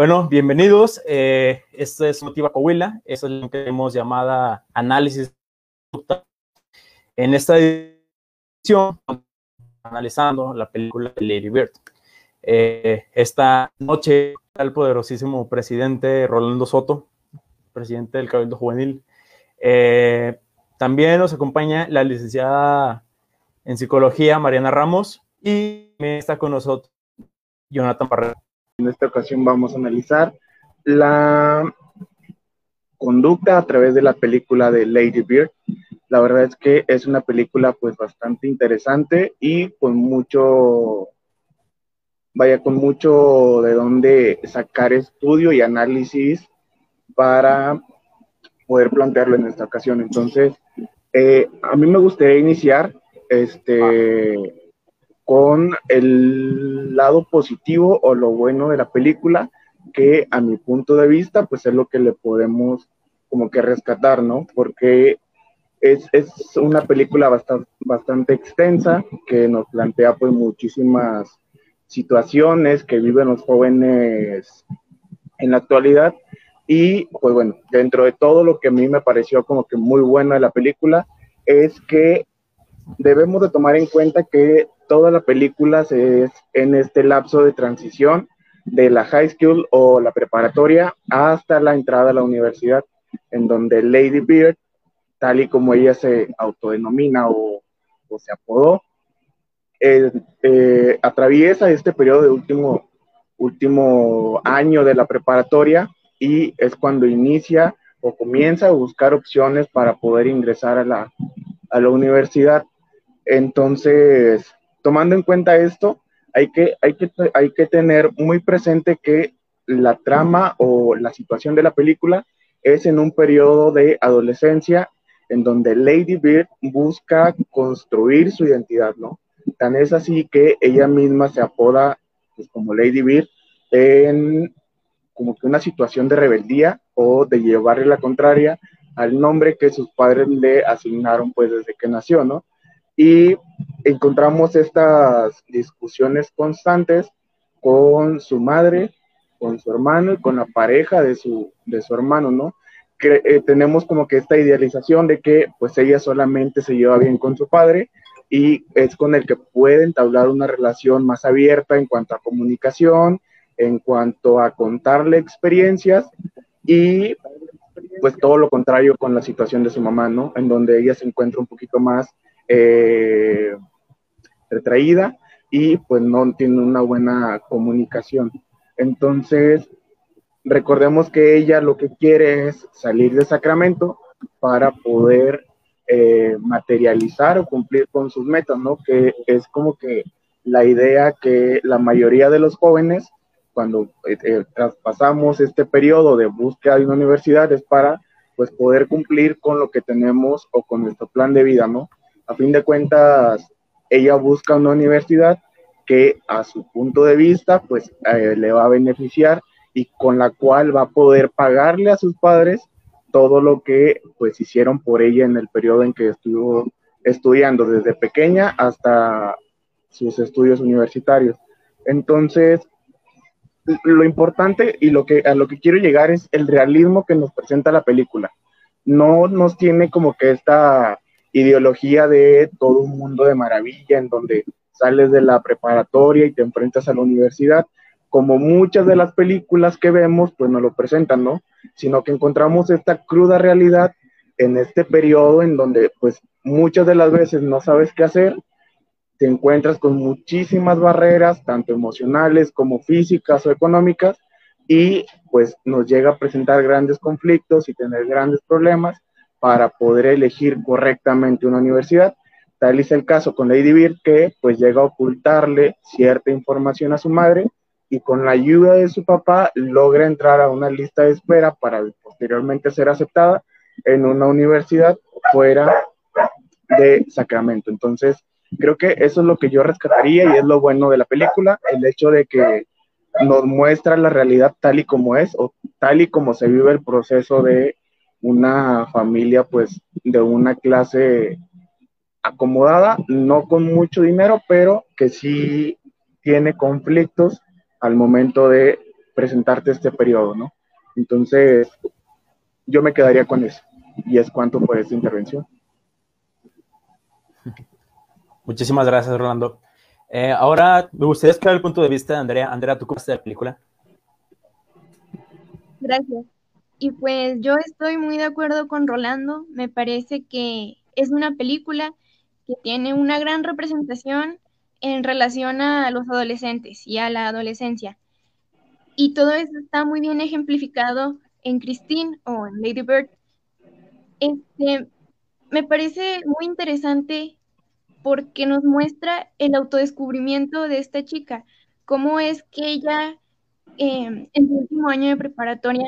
Bueno, bienvenidos. Esto es Motiva Coahuila. Esto es lo que hemos llamado análisis. En esta edición, analizando la película de Lady Bird. Eh, esta noche, el poderosísimo presidente Rolando Soto, presidente del Cabildo Juvenil. Eh, también nos acompaña la licenciada en psicología Mariana Ramos y está con nosotros Jonathan Parrera. En esta ocasión vamos a analizar la conducta a través de la película de Lady Bird. La verdad es que es una película pues bastante interesante y con mucho, vaya, con mucho de dónde sacar estudio y análisis para poder plantearlo en esta ocasión. Entonces, eh, a mí me gustaría iniciar este, con el lado positivo o lo bueno de la película, que a mi punto de vista, pues es lo que le podemos como que rescatar, ¿no? Porque es, es una película bastante, extensa que nos plantea pues muchísimas situaciones que viven los jóvenes en la actualidad y pues bueno, dentro de todo lo que a mí me pareció como que muy bueno de la película es que debemos de tomar en cuenta que toda la película es en este lapso de transición de la high school o la preparatoria hasta la entrada a la universidad, en donde Lady Bird, tal y como ella se autodenomina o, se apodó, eh, eh, atraviesa este periodo de último, último año de la preparatoria y es cuando inicia o comienza a buscar opciones para poder ingresar a la, a la universidad. Entonces, tomando en cuenta esto, hay que, tener muy presente que la trama o la situación de la película es en un periodo de adolescencia en donde Lady Bird busca construir su identidad, ¿no? Tan es así que ella misma se apoda pues, como Lady Bird en como que una situación de rebeldía o de llevarle la contraria al nombre que sus padres le asignaron pues desde que nació, ¿no? Y encontramos estas discusiones constantes con su madre, con su hermano y con la pareja de su, de su hermano, ¿no? Que, eh, tenemos como que esta idealización de que pues ella solamente se lleva bien con su padre y es con el que puede entablar una relación más abierta en cuanto a comunicación, en cuanto a contarle experiencias y pues todo lo contrario con la situación de su mamá, ¿no? En donde ella se encuentra un poquito más eh, retraída y pues no tiene una buena comunicación. Entonces, recordemos que ella lo que quiere es salir de Sacramento para poder eh, materializar o cumplir con sus metas, ¿no? Que es como que la idea que la mayoría de los jóvenes, cuando eh, traspasamos este periodo de búsqueda de una universidad, es para pues poder cumplir con lo que tenemos o con nuestro plan de vida, ¿no? A fin de cuentas, ella busca una universidad que a su punto de vista, pues eh, le va a beneficiar y con la cual va a poder pagarle a sus padres todo lo que pues hicieron por ella en el periodo en que estuvo estudiando desde pequeña hasta sus estudios universitarios. Entonces, lo importante y lo que a lo que quiero llegar es el realismo que nos presenta la película. No nos tiene como que esta ideología de todo un mundo de maravilla en donde sales de la preparatoria y te enfrentas a la universidad, como muchas de las películas que vemos, pues nos lo presentan, ¿no? Sino que encontramos esta cruda realidad en este periodo en donde, pues, muchas de las veces no sabes qué hacer, te encuentras con muchísimas barreras, tanto emocionales como físicas o económicas, y pues nos llega a presentar grandes conflictos y tener grandes problemas para poder elegir correctamente una universidad. Tal es el caso con Lady Bird, que pues llega a ocultarle cierta información a su madre y con la ayuda de su papá logra entrar a una lista de espera para posteriormente ser aceptada en una universidad fuera de Sacramento. Entonces, creo que eso es lo que yo rescataría y es lo bueno de la película, el hecho de que nos muestra la realidad tal y como es o tal y como se vive el proceso de una familia pues de una clase acomodada, no con mucho dinero, pero que sí tiene conflictos al momento de presentarte este periodo, ¿no? Entonces, yo me quedaría con eso. Y es cuanto por esta intervención. Muchísimas gracias, Rolando. Eh, ahora me gustaría escuchar el punto de vista de Andrea. Andrea, ¿tú cómo de la película? Gracias. Y pues yo estoy muy de acuerdo con Rolando. Me parece que es una película que tiene una gran representación en relación a los adolescentes y a la adolescencia. Y todo eso está muy bien ejemplificado en Christine o en Lady Bird. Este, me parece muy interesante porque nos muestra el autodescubrimiento de esta chica, cómo es que ella em, en su último año de preparatoria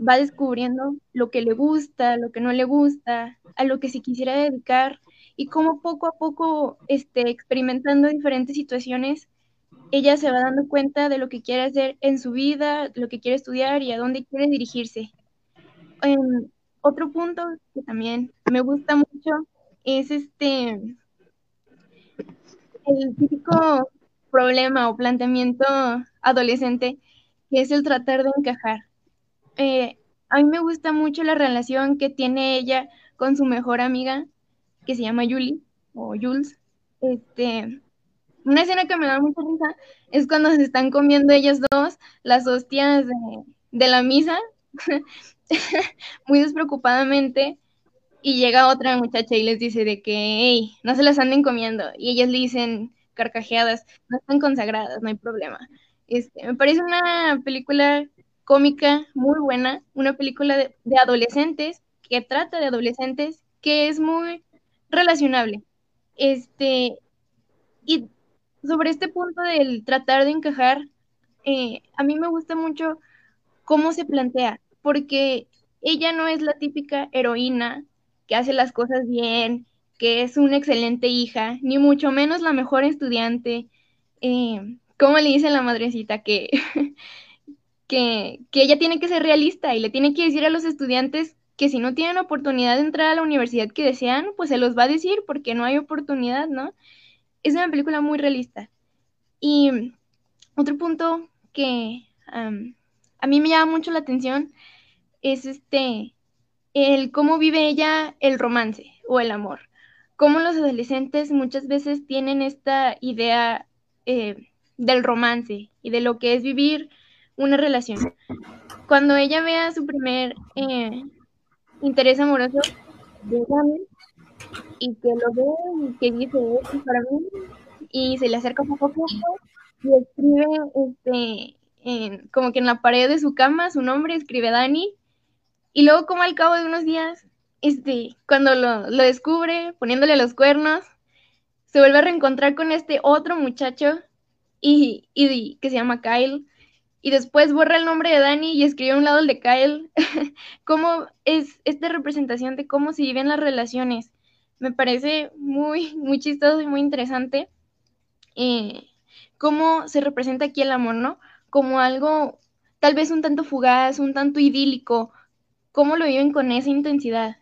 va descubriendo lo que le gusta, lo que no le gusta, a lo que se quisiera dedicar y cómo poco a poco, este, experimentando diferentes situaciones, ella se va dando cuenta de lo que quiere hacer en su vida, lo que quiere estudiar y a dónde quiere dirigirse. Em, otro punto que también me gusta mucho es este el típico problema o planteamiento adolescente que es el tratar de encajar. Eh, a mí me gusta mucho la relación que tiene ella con su mejor amiga, que se llama Julie, o Jules. Este, una escena que me da mucha risa es cuando se están comiendo ellas dos las hostias de, de la misa, muy despreocupadamente, y llega otra muchacha y les dice de que, hey, no se las anden comiendo. Y ellas le dicen carcajeadas, no están consagradas, no hay problema. Este, me parece una película cómica muy buena, una película de, adolescentes, que trata de adolescentes, que es muy relacionable. Este, y sobre este punto del tratar de encajar, eh, a mí me gusta mucho cómo se plantea, porque ella no es la típica heroína que hace las cosas bien, que es una excelente hija, ni mucho menos la mejor estudiante. Eh, ¿Cómo le dice la madrecita que, que, que ella tiene que ser realista y le tiene que decir a los estudiantes que si no tienen oportunidad de entrar a la universidad que desean, pues se los va a decir porque no hay oportunidad, ¿no? Es una película muy realista. Y otro punto que a mí me llama mucho la atención es este el cómo vive ella el romance o el amor. Cómo los adolescentes muchas veces tienen esta idea eh, del romance y de lo que es vivir una relación. Cuando ella vea su primer eh, interés amoroso de y que lo ve y que dice esto para mí y se le acerca poco a poco y escribe este en, como que en la pared de su cama su nombre escribe Dani y luego como al cabo de unos días, este, cuando lo, descubre, poniéndole los cuernos, se vuelve a reencontrar con este otro muchacho y, y, que se llama Kyle. Y después borra el nombre de Dani y escribe a un lado el de Kyle. cómo es esta representación de cómo se viven las relaciones. Me parece muy, muy chistoso y muy interesante. Eh, cómo se representa aquí el amor, ¿no? Como algo tal vez un tanto fugaz, un tanto idílico, cómo lo viven con esa intensidad.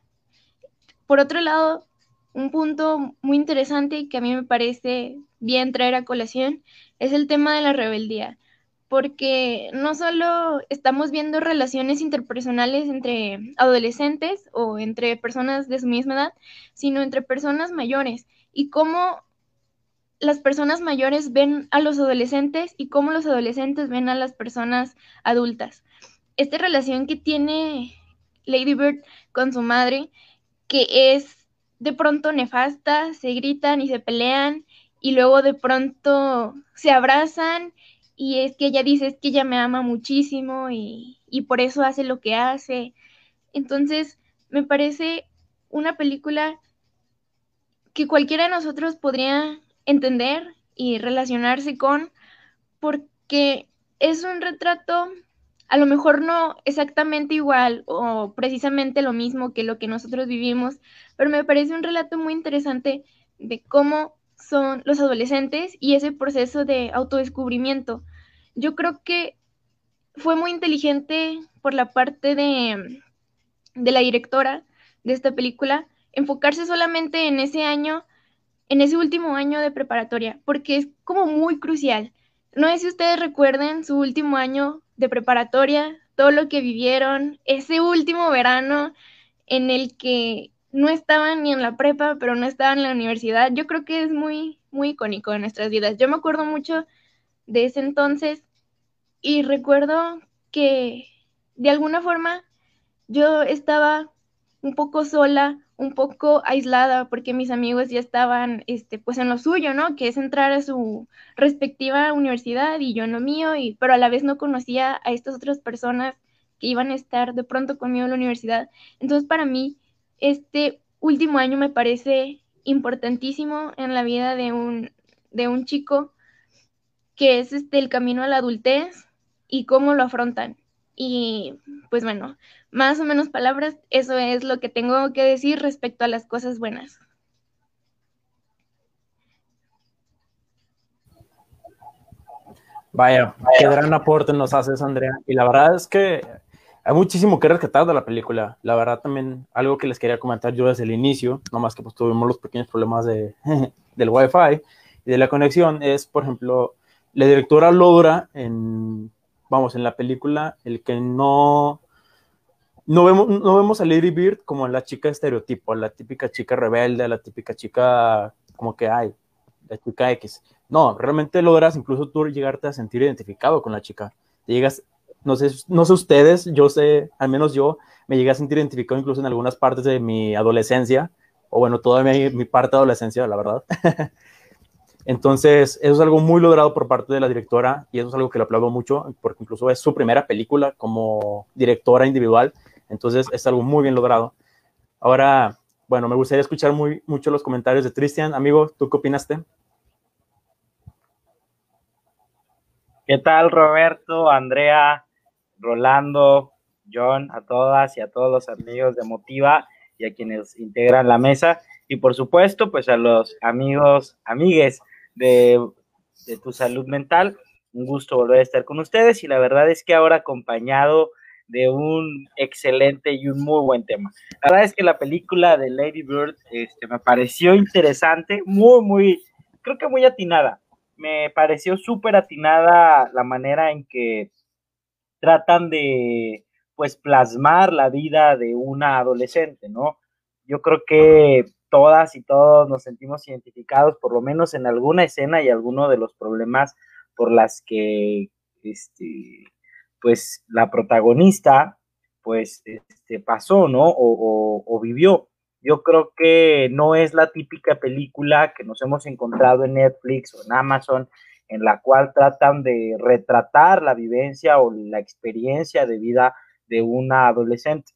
Por otro lado, un punto muy interesante que a mí me parece bien traer a colación es el tema de la rebeldía, porque no solo estamos viendo relaciones interpersonales entre adolescentes o entre personas de su misma edad, sino entre personas mayores y cómo las personas mayores ven a los adolescentes y cómo los adolescentes ven a las personas adultas. Esta relación que tiene Lady Bird con su madre, que es de pronto nefasta, se gritan y se pelean y luego de pronto se abrazan y es que ella dice es que ella me ama muchísimo y, y por eso hace lo que hace. Entonces, me parece una película que cualquiera de nosotros podría entender y relacionarse con, porque es un retrato, a lo mejor no exactamente igual o precisamente lo mismo que lo que nosotros vivimos, pero me parece un relato muy interesante de cómo son los adolescentes y ese proceso de autodescubrimiento. Yo creo que fue muy inteligente por la parte de, de la directora de esta película enfocarse solamente en ese año, en ese último año de preparatoria, porque es como muy crucial. No sé si ustedes recuerden su último año de preparatoria, todo lo que vivieron, ese último verano en el que no estaban ni en la prepa, pero no estaban en la universidad. Yo creo que es muy, muy icónico en nuestras vidas. Yo me acuerdo mucho de ese entonces y recuerdo que de alguna forma yo estaba un poco sola, un poco aislada, porque mis amigos ya estaban, este, pues en lo suyo, ¿no? Que es entrar a su respectiva universidad y yo en lo mío, y, pero a la vez no conocía a estas otras personas que iban a estar de pronto conmigo en la universidad. Entonces, para mí, este último año me parece importantísimo en la vida de un, de un chico, que es este, el camino a la adultez y cómo lo afrontan. Y pues bueno, más o menos palabras, eso es lo que tengo que decir respecto a las cosas buenas. Vaya, qué gran aporte nos haces, Andrea. Y la verdad es que hay muchísimo que rescatar de la película. La verdad también algo que les quería comentar yo desde el inicio, nomás que pues tuvimos los pequeños problemas de, del wifi y de la conexión, es por ejemplo, la directora logra en, vamos, en la película, el que no no vemos, no vemos a Lady Bird como la chica estereotipo, la típica chica rebelde, la típica chica como que hay, la chica X. No, realmente logras incluso tú llegarte a sentir identificado con la chica. Te llegas, no sé, no sé ustedes, yo sé, al menos yo, me llegué a sentir identificado incluso en algunas partes de mi adolescencia, o bueno, toda mi, mi parte de adolescencia, la verdad. Entonces, eso es algo muy logrado por parte de la directora y eso es algo que le aplaudo mucho, porque incluso es su primera película como directora individual entonces es algo muy bien logrado. Ahora, bueno, me gustaría escuchar muy, mucho los comentarios de Cristian. Amigo, ¿tú qué opinaste? ¿Qué tal, Roberto, Andrea, Rolando, John, a todas y a todos los amigos de Motiva y a quienes integran la mesa? Y por supuesto, pues a los amigos, amigues de, de Tu Salud Mental. Un gusto volver a estar con ustedes y la verdad es que ahora acompañado de un excelente y un muy buen tema. La verdad es que la película de Lady Bird este, me pareció interesante, muy, muy, creo que muy atinada. Me pareció súper atinada la manera en que tratan de, pues, plasmar la vida de una adolescente, ¿no? Yo creo que todas y todos nos sentimos identificados, por lo menos en alguna escena y alguno de los problemas por las que este, pues la protagonista, pues este, pasó, ¿no? O, vivió. Yo creo que no es la típica película que nos hemos encontrado en Netflix o en Amazon, en la cual tratan de retratar la vivencia o la experiencia de vida de una adolescente.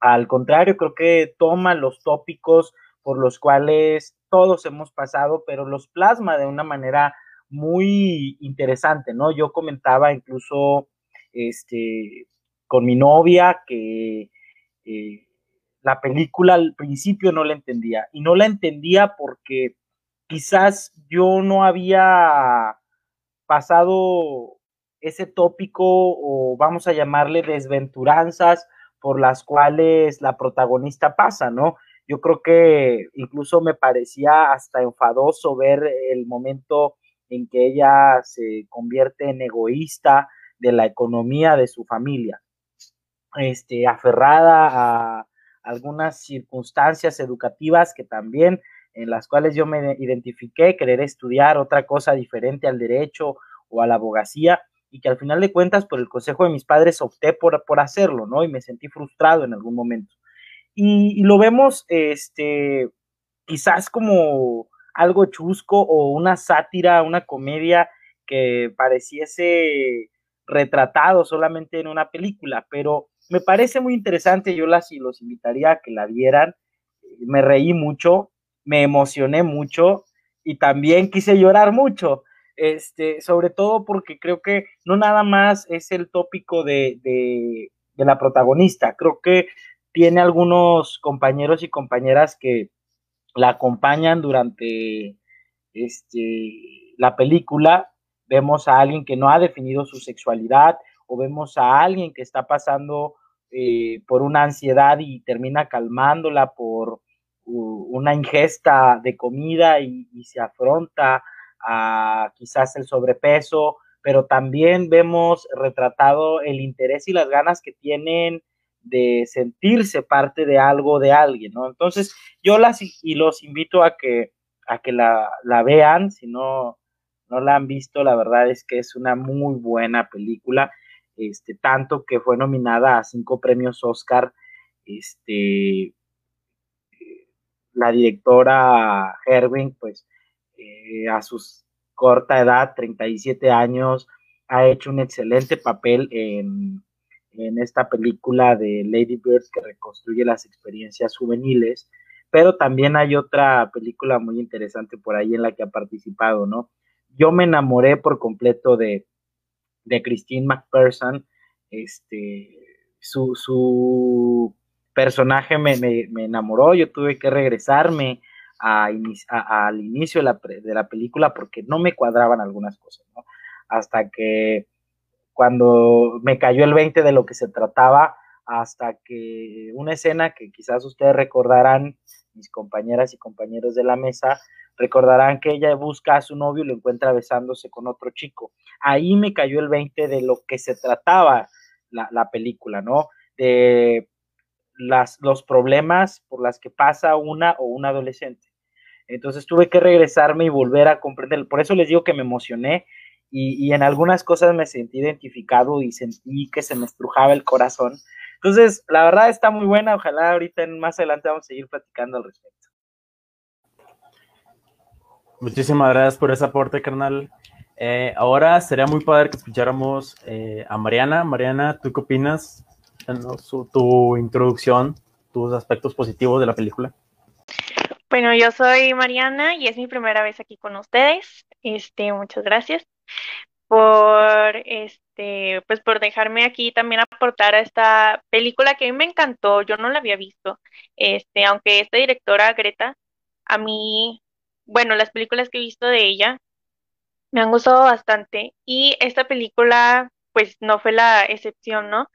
Al contrario, creo que toma los tópicos por los cuales todos hemos pasado, pero los plasma de una manera muy interesante, ¿no? Yo comentaba incluso este, con mi novia que eh, la película al principio no la entendía y no la entendía porque quizás yo no había pasado ese tópico o vamos a llamarle desventuranzas por las cuales la protagonista pasa, ¿no? Yo creo que incluso me parecía hasta enfadoso ver el momento en que ella se convierte en egoísta de la economía de su familia, este, aferrada a algunas circunstancias educativas que también en las cuales yo me identifiqué, querer estudiar otra cosa diferente al derecho o a la abogacía, y que al final de cuentas, por el consejo de mis padres, opté por, por hacerlo, ¿no? Y me sentí frustrado en algún momento. Y, lo vemos, este, quizás como algo chusco o una sátira, una comedia que pareciese retratado solamente en una película, pero me parece muy interesante, yo las y los invitaría a que la vieran, me reí mucho, me emocioné mucho y también quise llorar mucho. este, sobre todo porque creo que no nada más es el tópico de, de, de la protagonista, creo que tiene algunos compañeros y compañeras que la acompañan durante este, la película. Vemos a alguien que no ha definido su sexualidad o vemos a alguien que está pasando eh, por una ansiedad y termina calmándola por una ingesta de comida y, se afronta a quizás el sobrepeso, pero también vemos retratado el interés y las ganas que tienen de sentirse parte de algo de alguien, ¿no? Entonces, yo las y los invito a que a que la, la vean, si no no la han visto, la verdad es que es una muy buena película, este tanto que fue nominada a cinco premios Oscar, este la directora Herwing, pues eh, a su corta edad, 37 años, ha hecho un excelente papel en, en esta película de Lady Bird que reconstruye las experiencias juveniles, pero también hay otra película muy interesante por ahí en la que ha participado, ¿no? Yo me enamoré por completo de, de Christine McPherson, este, su, su personaje me, me, me, enamoró, yo tuve que regresarme a, al inicio de la, de la película porque no me cuadraban algunas cosas, ¿no? Hasta que cuando me cayó el 20 de lo que se trataba, hasta que una escena que quizás ustedes recordarán, mis compañeras y compañeros de la mesa, recordarán que ella busca a su novio y lo encuentra besándose con otro chico. Ahí me cayó el 20 de lo que se trataba la, la película, ¿no? De las, los problemas por las que pasa una o un adolescente. Entonces tuve que regresarme y volver a comprender. Por eso les digo que me emocioné y, y, en algunas cosas me sentí identificado y sentí que se me estrujaba el corazón. Entonces, la verdad está muy buena. Ojalá ahorita más adelante vamos a seguir platicando al respecto. Muchísimas gracias por ese aporte, carnal. Eh, ahora sería muy padre que escucháramos eh, a Mariana. Mariana, ¿tú qué opinas? Su, tu introducción, tus aspectos positivos de la película. Bueno, yo soy Mariana y es mi primera vez aquí con ustedes. Este, muchas gracias por este, pues por dejarme aquí también aportar a esta película que a mí me encantó, yo no la había visto. Este, aunque esta directora Greta, a mí, bueno, las películas que he visto de ella me han gustado bastante y esta película pues no fue la excepción, ¿no?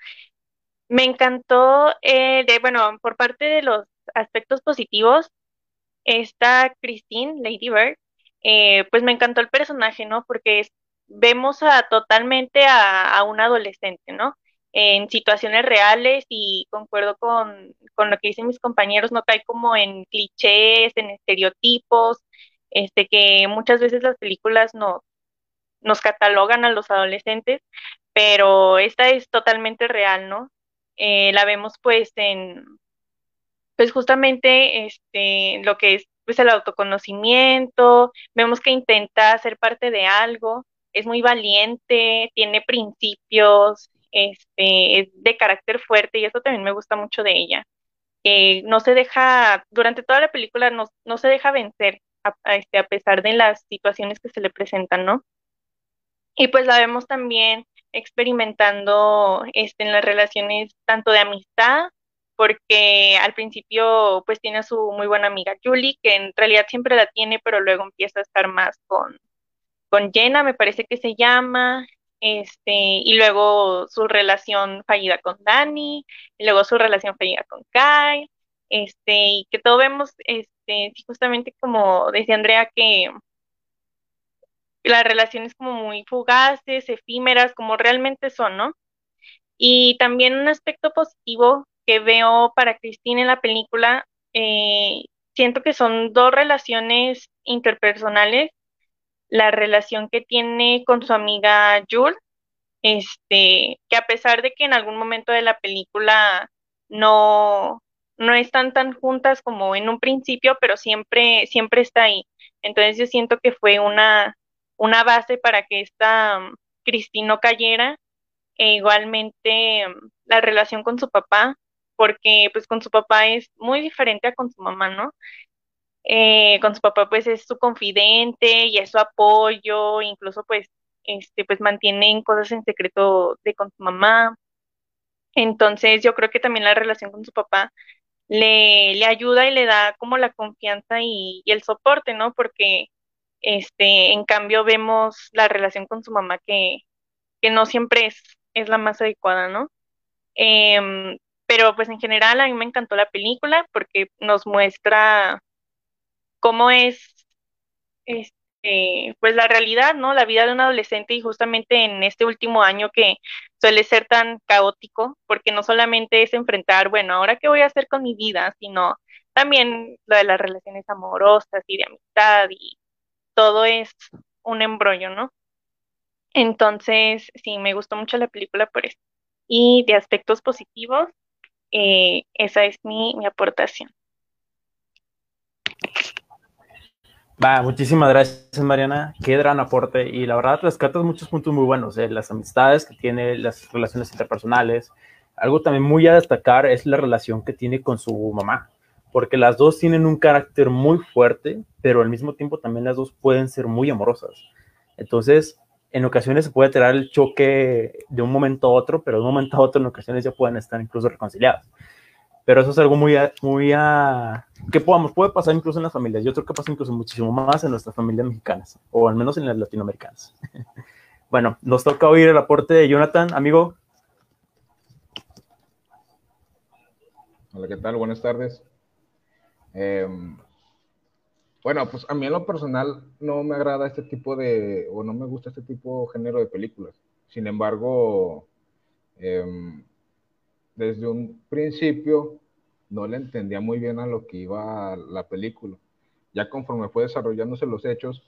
Me encantó, eh, de, bueno, por parte de los aspectos positivos, esta Christine, Lady Bird, eh, pues me encantó el personaje, ¿no? Porque vemos a, totalmente a, a, un adolescente, ¿no? En situaciones reales y concuerdo con, con, lo que dicen mis compañeros, no cae como en clichés, en estereotipos, este que muchas veces las películas no, nos catalogan a los adolescentes, pero esta es totalmente real, ¿no? Eh, la vemos pues en, pues justamente este, lo que es pues el autoconocimiento, vemos que intenta ser parte de algo, es muy valiente, tiene principios, este, es de carácter fuerte y eso también me gusta mucho de ella. No se deja, durante toda la película no, no se deja vencer a, a, este, a pesar de las situaciones que se le presentan, ¿no? Y pues la vemos también experimentando este, en las relaciones tanto de amistad porque al principio pues tiene a su muy buena amiga Julie, que en realidad siempre la tiene, pero luego empieza a estar más con, con Jenna, me parece que se llama, este, y luego su relación fallida con Dani, y luego su relación fallida con Kyle, este, y que todo vemos, este, justamente como decía Andrea, que las relaciones como muy fugaces, efímeras, como realmente son, ¿no? Y también un aspecto positivo que veo para Cristina en la película, eh, siento que son dos relaciones interpersonales. La relación que tiene con su amiga Jules, este, que a pesar de que en algún momento de la película no, no están tan juntas como en un principio, pero siempre, siempre está ahí. Entonces yo siento que fue una, una base para que esta um, Cristina cayera. E igualmente um, la relación con su papá, porque pues con su papá es muy diferente a con su mamá, ¿no? eh, con su papá pues es su confidente y es su apoyo, incluso pues, este, pues mantienen cosas en secreto de con su mamá. Entonces yo creo que también la relación con su papá le, le ayuda y le da como la confianza y el soporte, ¿no? Porque este, en cambio vemos la relación con su mamá que, que no siempre es, es la más adecuada, ¿no? Em, pero pues en general a mí me encantó la película porque nos muestra cómo es este, pues la realidad, ¿no? La vida de un adolescente y justamente en este último año que suele ser tan caótico, porque no solamente es enfrentar, bueno, ahora qué voy a hacer con mi vida, sino también lo de las relaciones amorosas y de amistad y todo es un embrollo, ¿no? Entonces, sí, me gustó mucho la película por eso. Y de aspectos positivos, eh, esa es mi, mi aportación. Va, muchísimas gracias, Mariana. Qué gran aporte. Y la verdad, rescatas muchos puntos muy buenos. ¿eh? Las amistades que tiene, las relaciones interpersonales. Algo también muy a destacar es la relación que tiene con su mamá. Porque las dos tienen un carácter muy fuerte, pero al mismo tiempo también las dos pueden ser muy amorosas. Entonces, en ocasiones se puede tener el choque de un momento a otro, pero de un momento a otro en ocasiones ya pueden estar incluso reconciliadas. Pero eso es algo muy, muy a, que podamos, puede pasar incluso en las familias. Yo creo que pasa incluso muchísimo más en nuestras familias mexicanas, o al menos en las latinoamericanas. bueno, nos toca oír el aporte de Jonathan, amigo. Hola, ¿qué tal? Buenas tardes. Em, bueno, pues a mí en lo personal no me agrada este tipo de, o no me gusta este tipo de género de películas. Sin embargo, eh, desde un principio no le entendía muy bien a lo que iba la película. Ya conforme fue desarrollándose los hechos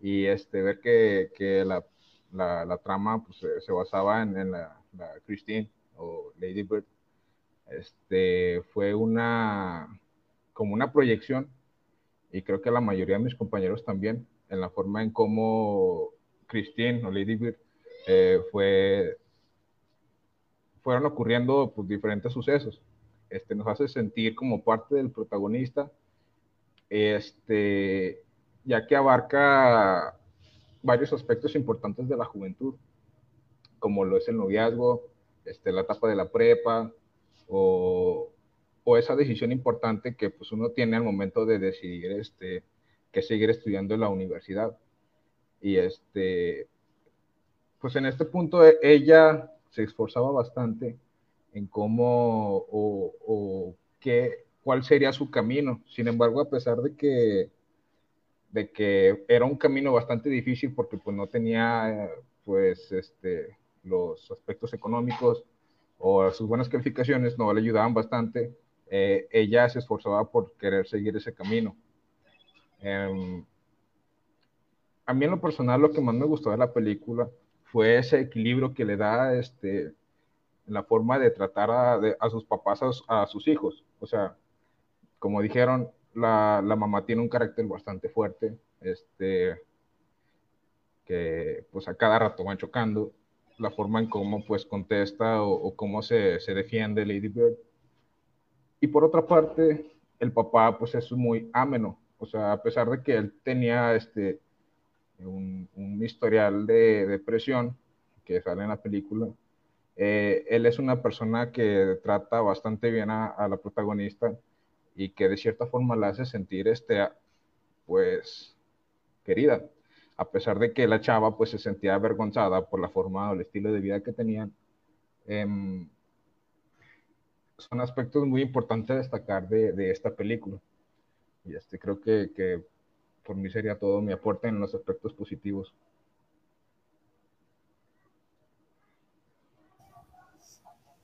y este, ver que, la, trama pues, se, basaba en, la, Christine o Lady Bird, este, fue una, como una proyección y creo que la mayoría de mis compañeros también, en la forma en cómo Christine o Lady Bird eh, fue fueron ocurriendo pues, diferentes sucesos. Este, nos hace sentir como parte del protagonista, este, ya que abarca varios aspectos importantes de la juventud, como lo es el noviazgo, este, la etapa de la prepa, o, o, esa decisión importante que pues, uno tiene al momento de decidir este, que seguir estudiando en la universidad. Y este, pues en este punto e, ella se esforzaba bastante en cómo o, o qué, cuál sería su camino. Sin embargo, a pesar de que, de que era un camino bastante difícil porque pues no tenía pues este, los aspectos económicos o sus buenas calificaciones no le ayudaban bastante, eh, ella se esforzaba por querer seguir ese camino. Eh, a mí en lo personal lo que más me gustó de la película fue ese equilibrio que le da este, la forma de tratar a, sus papás, a, sus hijos. O sea, como dijeron, la, mamá tiene un carácter bastante fuerte, este, que pues a cada rato van chocando, la forma en cómo pues contesta o, o cómo se, se, defiende Lady Bird. Y por otra parte, el papá pues es muy ameno, o sea, a pesar de que él tenía este, un, historial de depresión que sale en la película. Eh, él es una persona que trata bastante bien a, la protagonista y que de cierta forma la hace sentir, este, pues, querida, a pesar de que la chava, pues, se sentía avergonzada por la forma o el estilo de vida que tenían. Eh, son aspectos muy importantes a destacar de, de esta película. Y este, creo que, que por mí sería todo mi aporte en los aspectos positivos.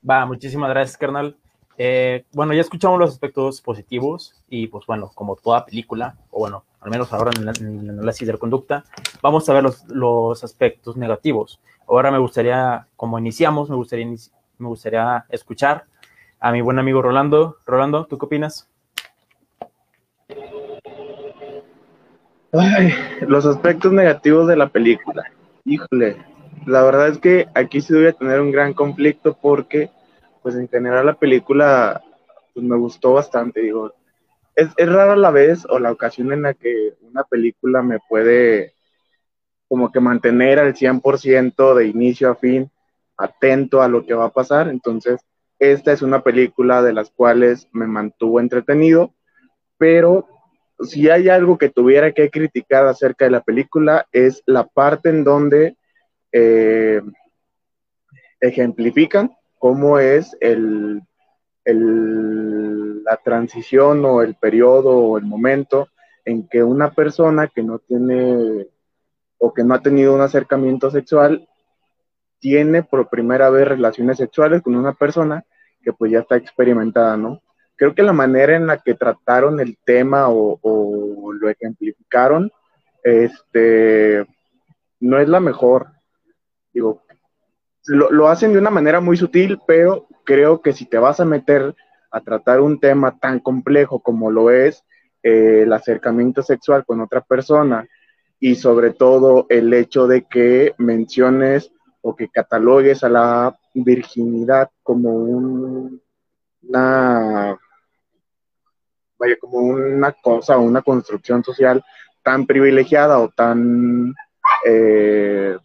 Va, muchísimas gracias, carnal. Eh, bueno, ya escuchamos los aspectos positivos y pues bueno, como toda película, o bueno, al menos ahora en, el análisis de la conducta, vamos a ver los, los, aspectos negativos. Ahora me gustaría, como iniciamos, me gustaría, me gustaría escuchar a mi buen amigo Rolando. Rolando, ¿tú qué opinas? Ay, los aspectos negativos de la película. Híjole, la verdad es que aquí sí voy a tener un gran conflicto porque, pues en general la película pues, me gustó bastante. Digo, es, es rara la vez o la ocasión en la que una película me puede como que mantener al 100% de inicio a fin atento a lo que va a pasar. Entonces, esta es una película de las cuales me mantuvo entretenido, pero si hay algo que tuviera que criticar acerca de la película es la parte en donde eh, ejemplifican cómo es el, la transición o el periodo o el momento en que una persona que no tiene o que no ha tenido un acercamiento sexual tiene por primera vez relaciones sexuales con una persona que pues ya está experimentada, ¿no? Creo que la manera en la que trataron el tema o, lo ejemplificaron, este, no es la mejor. Digo, lo, hacen de una manera muy sutil, pero creo que si te vas a meter a tratar un tema tan complejo como lo es eh, el acercamiento sexual con otra persona y sobre todo el hecho de que menciones o que catalogues a la virginidad como una vaya como una cosa una construcción social tan privilegiada o tan eh,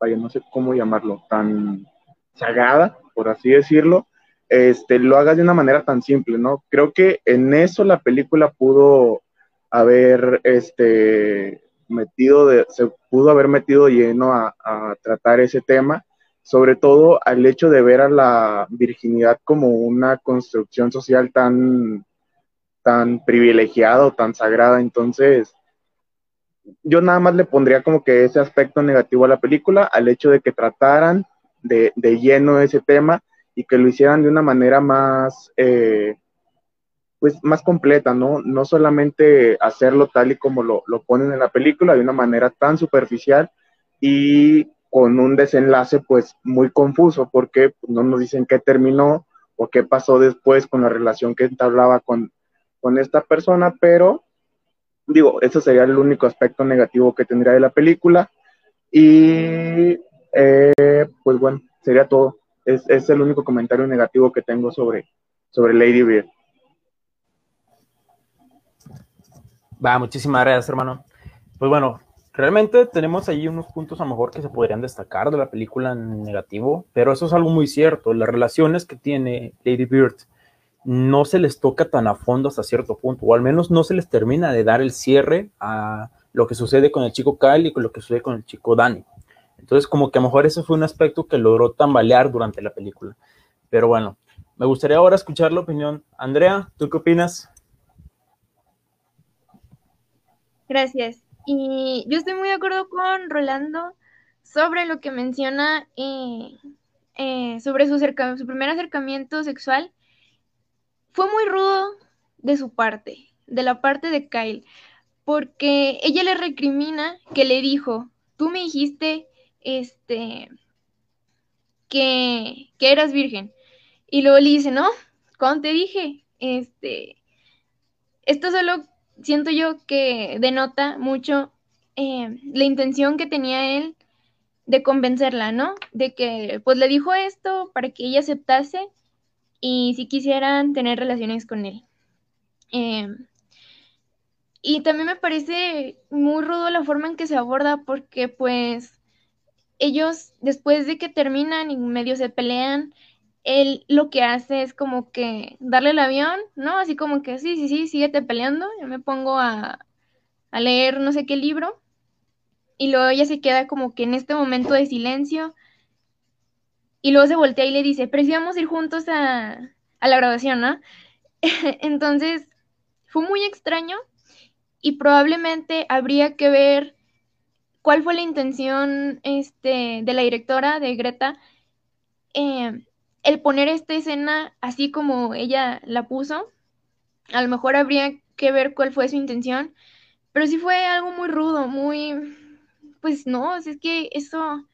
vaya, no sé cómo llamarlo, tan sagrada, por así decirlo, este, lo hagas de una manera tan simple, ¿no? Creo que en eso la película pudo haber, este, metido, de, se pudo haber metido lleno a tratar ese tema, sobre todo al hecho de ver a la virginidad como una construcción social tan, tan privilegiada o tan sagrada, entonces, yo nada más le pondría como que ese aspecto negativo a la película, al hecho de que trataran de, lleno ese tema y que lo hicieran de una manera más, eh, pues más completa, ¿no? No solamente hacerlo tal y como lo, lo, ponen en la película, de una manera tan superficial y con un desenlace pues muy confuso, porque no nos dicen qué terminó o qué pasó después con la relación que entablaba con, con esta persona, pero digo, ese sería el único aspecto negativo que tendría de la película. Y eh, pues bueno, sería todo. Es, es, el único comentario negativo que tengo sobre, sobre Lady Bird. Va, muchísimas gracias, hermano. Pues bueno, realmente tenemos ahí unos puntos a lo mejor que se podrían destacar de la película en negativo, pero eso es algo muy cierto. Las relaciones que tiene Lady Bird no se les toca tan a fondo hasta cierto punto, o al menos no se les termina de dar el cierre a lo que sucede con el chico Kyle y con lo que sucede con el chico Danny. Entonces, como que a lo mejor ese fue un aspecto que logró tambalear durante la película. Pero bueno, me gustaría ahora escuchar la opinión. Andrea, ¿tú qué opinas? Gracias. Y yo estoy muy de acuerdo con Rolando sobre lo que menciona eh, eh, sobre su, primer acercamiento sexual fue muy rudo de su parte, de la parte de Kyle, porque ella le recrimina que le dijo, tú me dijiste, este, que, que eras virgen. Y luego le dice, no, ¿cuándo te dije? Este, esto solo siento yo que denota mucho eh, la intención que tenía él de convencerla, ¿no? De que pues le dijo esto para que ella aceptase y si quisieran tener relaciones con él. Em, y también me parece muy rudo la forma en que se aborda porque pues ellos después de que terminan y medio se pelean, él lo que hace es como que darle el avión, ¿no? Así como que sí, sí, sí, síguete peleando, yo me pongo a, a leer no sé qué libro y luego ella se queda como que en este momento de silencio y luego se voltea y le dice, pero si vamos a ir juntos a, la graduación, ¿no? Entonces, fue muy extraño y probablemente habría que ver cuál fue la intención este, de la directora, de Greta, eh, el poner esta escena así como ella la puso. A lo mejor habría que ver cuál fue su intención, pero sí fue algo muy rudo, muy, pues no, es que eso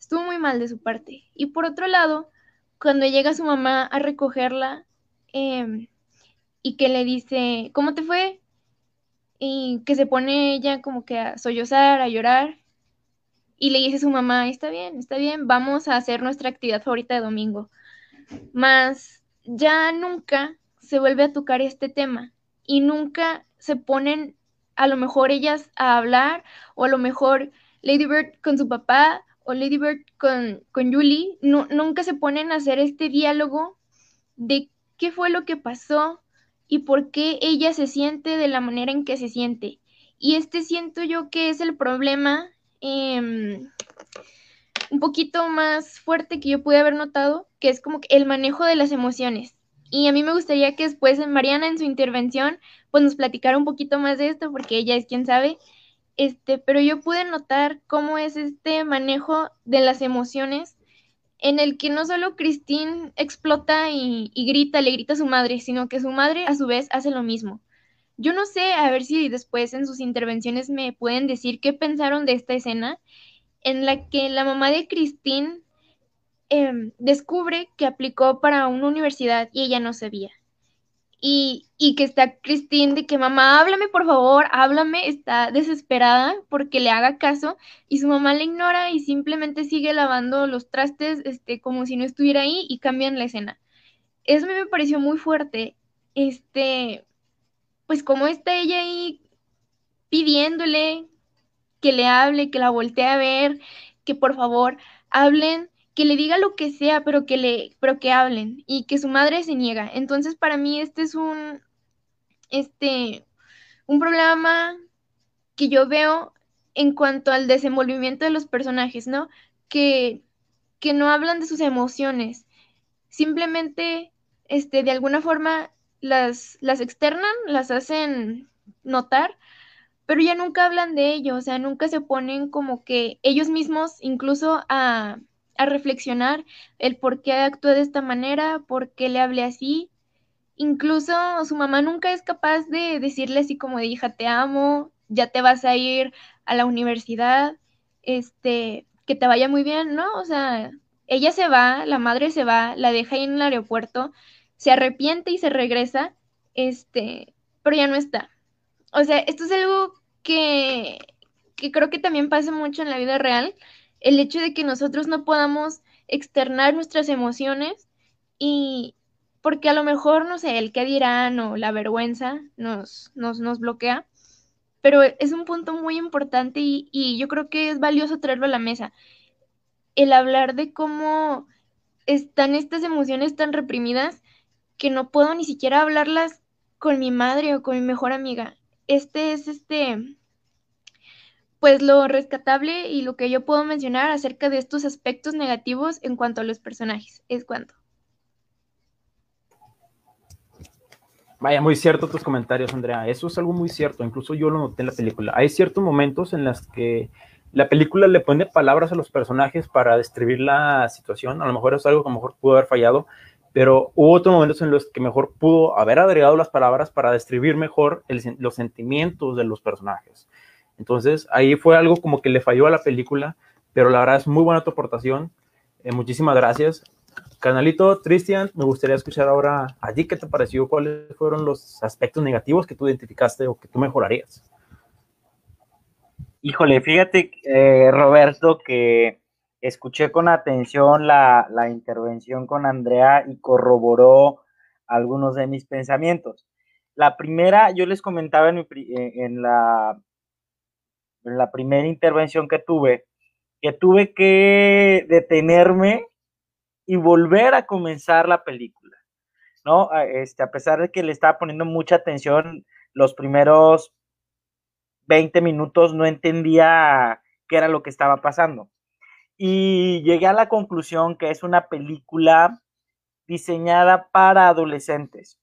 Estuvo muy mal de su parte. Y por otro lado, cuando llega su mamá a recogerla em, y que le dice, ¿cómo te fue? Y que se pone ella como que a sollozar, a llorar. Y le dice a su mamá, está bien, está bien, vamos a hacer nuestra actividad favorita de domingo. Más ya nunca se vuelve a tocar este tema. y nunca se ponen a lo mejor ellas a hablar o a lo mejor Lady Bird con su papá o Lady Bird con, con Julie, nunca se ponen a hacer este diálogo de qué fue lo que pasó y por qué ella se siente de la manera en que se siente. Y este siento yo que es el problema em, un poquito más fuerte que yo pude haber notado, que es como el manejo de las emociones. Y a mí me gustaría que después Mariana en su intervención pues nos platicara un poquito más de esto, porque ella es quien sabe. Este, pero yo pude notar cómo es este manejo de las emociones en el que no solo Christine explota y, y, grita, le grita a su madre, sino que su madre a su vez hace lo mismo. Yo no sé, a ver si después en sus intervenciones me pueden decir qué pensaron de esta escena en la que la mamá de Christine em, descubre que aplicó para una universidad y ella no sabía. Y, y, que está Christine de que mamá, háblame por favor, háblame, está desesperada porque le haga caso y su mamá le ignora y simplemente sigue lavando los trastes este, como si no estuviera ahí y cambian la escena. Eso me pareció muy fuerte. Este, pues como está ella ahí pidiéndole que le hable, que la voltee a ver, que por favor hablen, que le diga lo que sea, pero que le, pero que hablen, y que su madre se niega. Entonces, para mí, este es un, este, un problema que yo veo en cuanto al desenvolvimiento de los personajes, ¿no? Que, que no hablan de sus emociones. Simplemente, este, de alguna forma las, las externan, las hacen notar, pero ya nunca hablan de ello, o sea, nunca se ponen como que ellos mismos incluso a, a reflexionar el por qué actúa de esta manera, por qué le hable así. Incluso su mamá nunca es capaz de decirle así como de hija, te amo, ya te vas a ir a la universidad, este, que te vaya muy bien, ¿no? O sea, ella se va, la madre se va, la deja ahí en el aeropuerto se arrepiente y se regresa, este, pero ya no está. O sea, esto es algo que, creo que también pasa mucho en la vida real, el hecho de que nosotros no podamos externar nuestras emociones y porque a lo mejor, no sé, el qué dirán o la vergüenza nos, nos, nos bloquea, pero es un punto muy importante y yo creo que es valioso traerlo a la mesa. El hablar de cómo están estas emociones tan reprimidas que no puedo ni siquiera hablarlas con mi madre o con mi mejor amiga. Este es este, pues lo rescatable y lo que yo puedo mencionar acerca de estos aspectos negativos en cuanto a los personajes. Es cuanto. Vaya, muy cierto tus comentarios, Andrea. Eso es algo muy cierto. Incluso yo lo noté en la película. Hay ciertos momentos en los que la película le pone palabras a los personajes para describir la situación. A lo mejor es algo que a lo mejor pudo haber fallado, pero hubo otros momentos en los que mejor pudo haber agregado las palabras para describir mejor los sentimientos de los personajes. Entonces, ahí fue algo como que le falló a la película, pero la verdad es muy buena tu aportación. Eh, muchísimas gracias. Canalito, Cristian, me gustaría escuchar ahora allí qué te pareció, cuáles fueron los aspectos negativos que tú identificaste o que tú mejorarías. Híjole, fíjate, eh, Roberto, que escuché con atención la, intervención con Andrea y corroboró algunos de mis pensamientos. La primera, yo les comentaba en, eh, la, en la primera intervención que tuve, que tuve que detenerme y volver a comenzar la película, ¿no? Este, a pesar de que le estaba poniendo mucha atención los primeros 20 minutos, no entendía qué era lo que estaba pasando y llegué a la conclusión que es una película diseñada para adolescentes.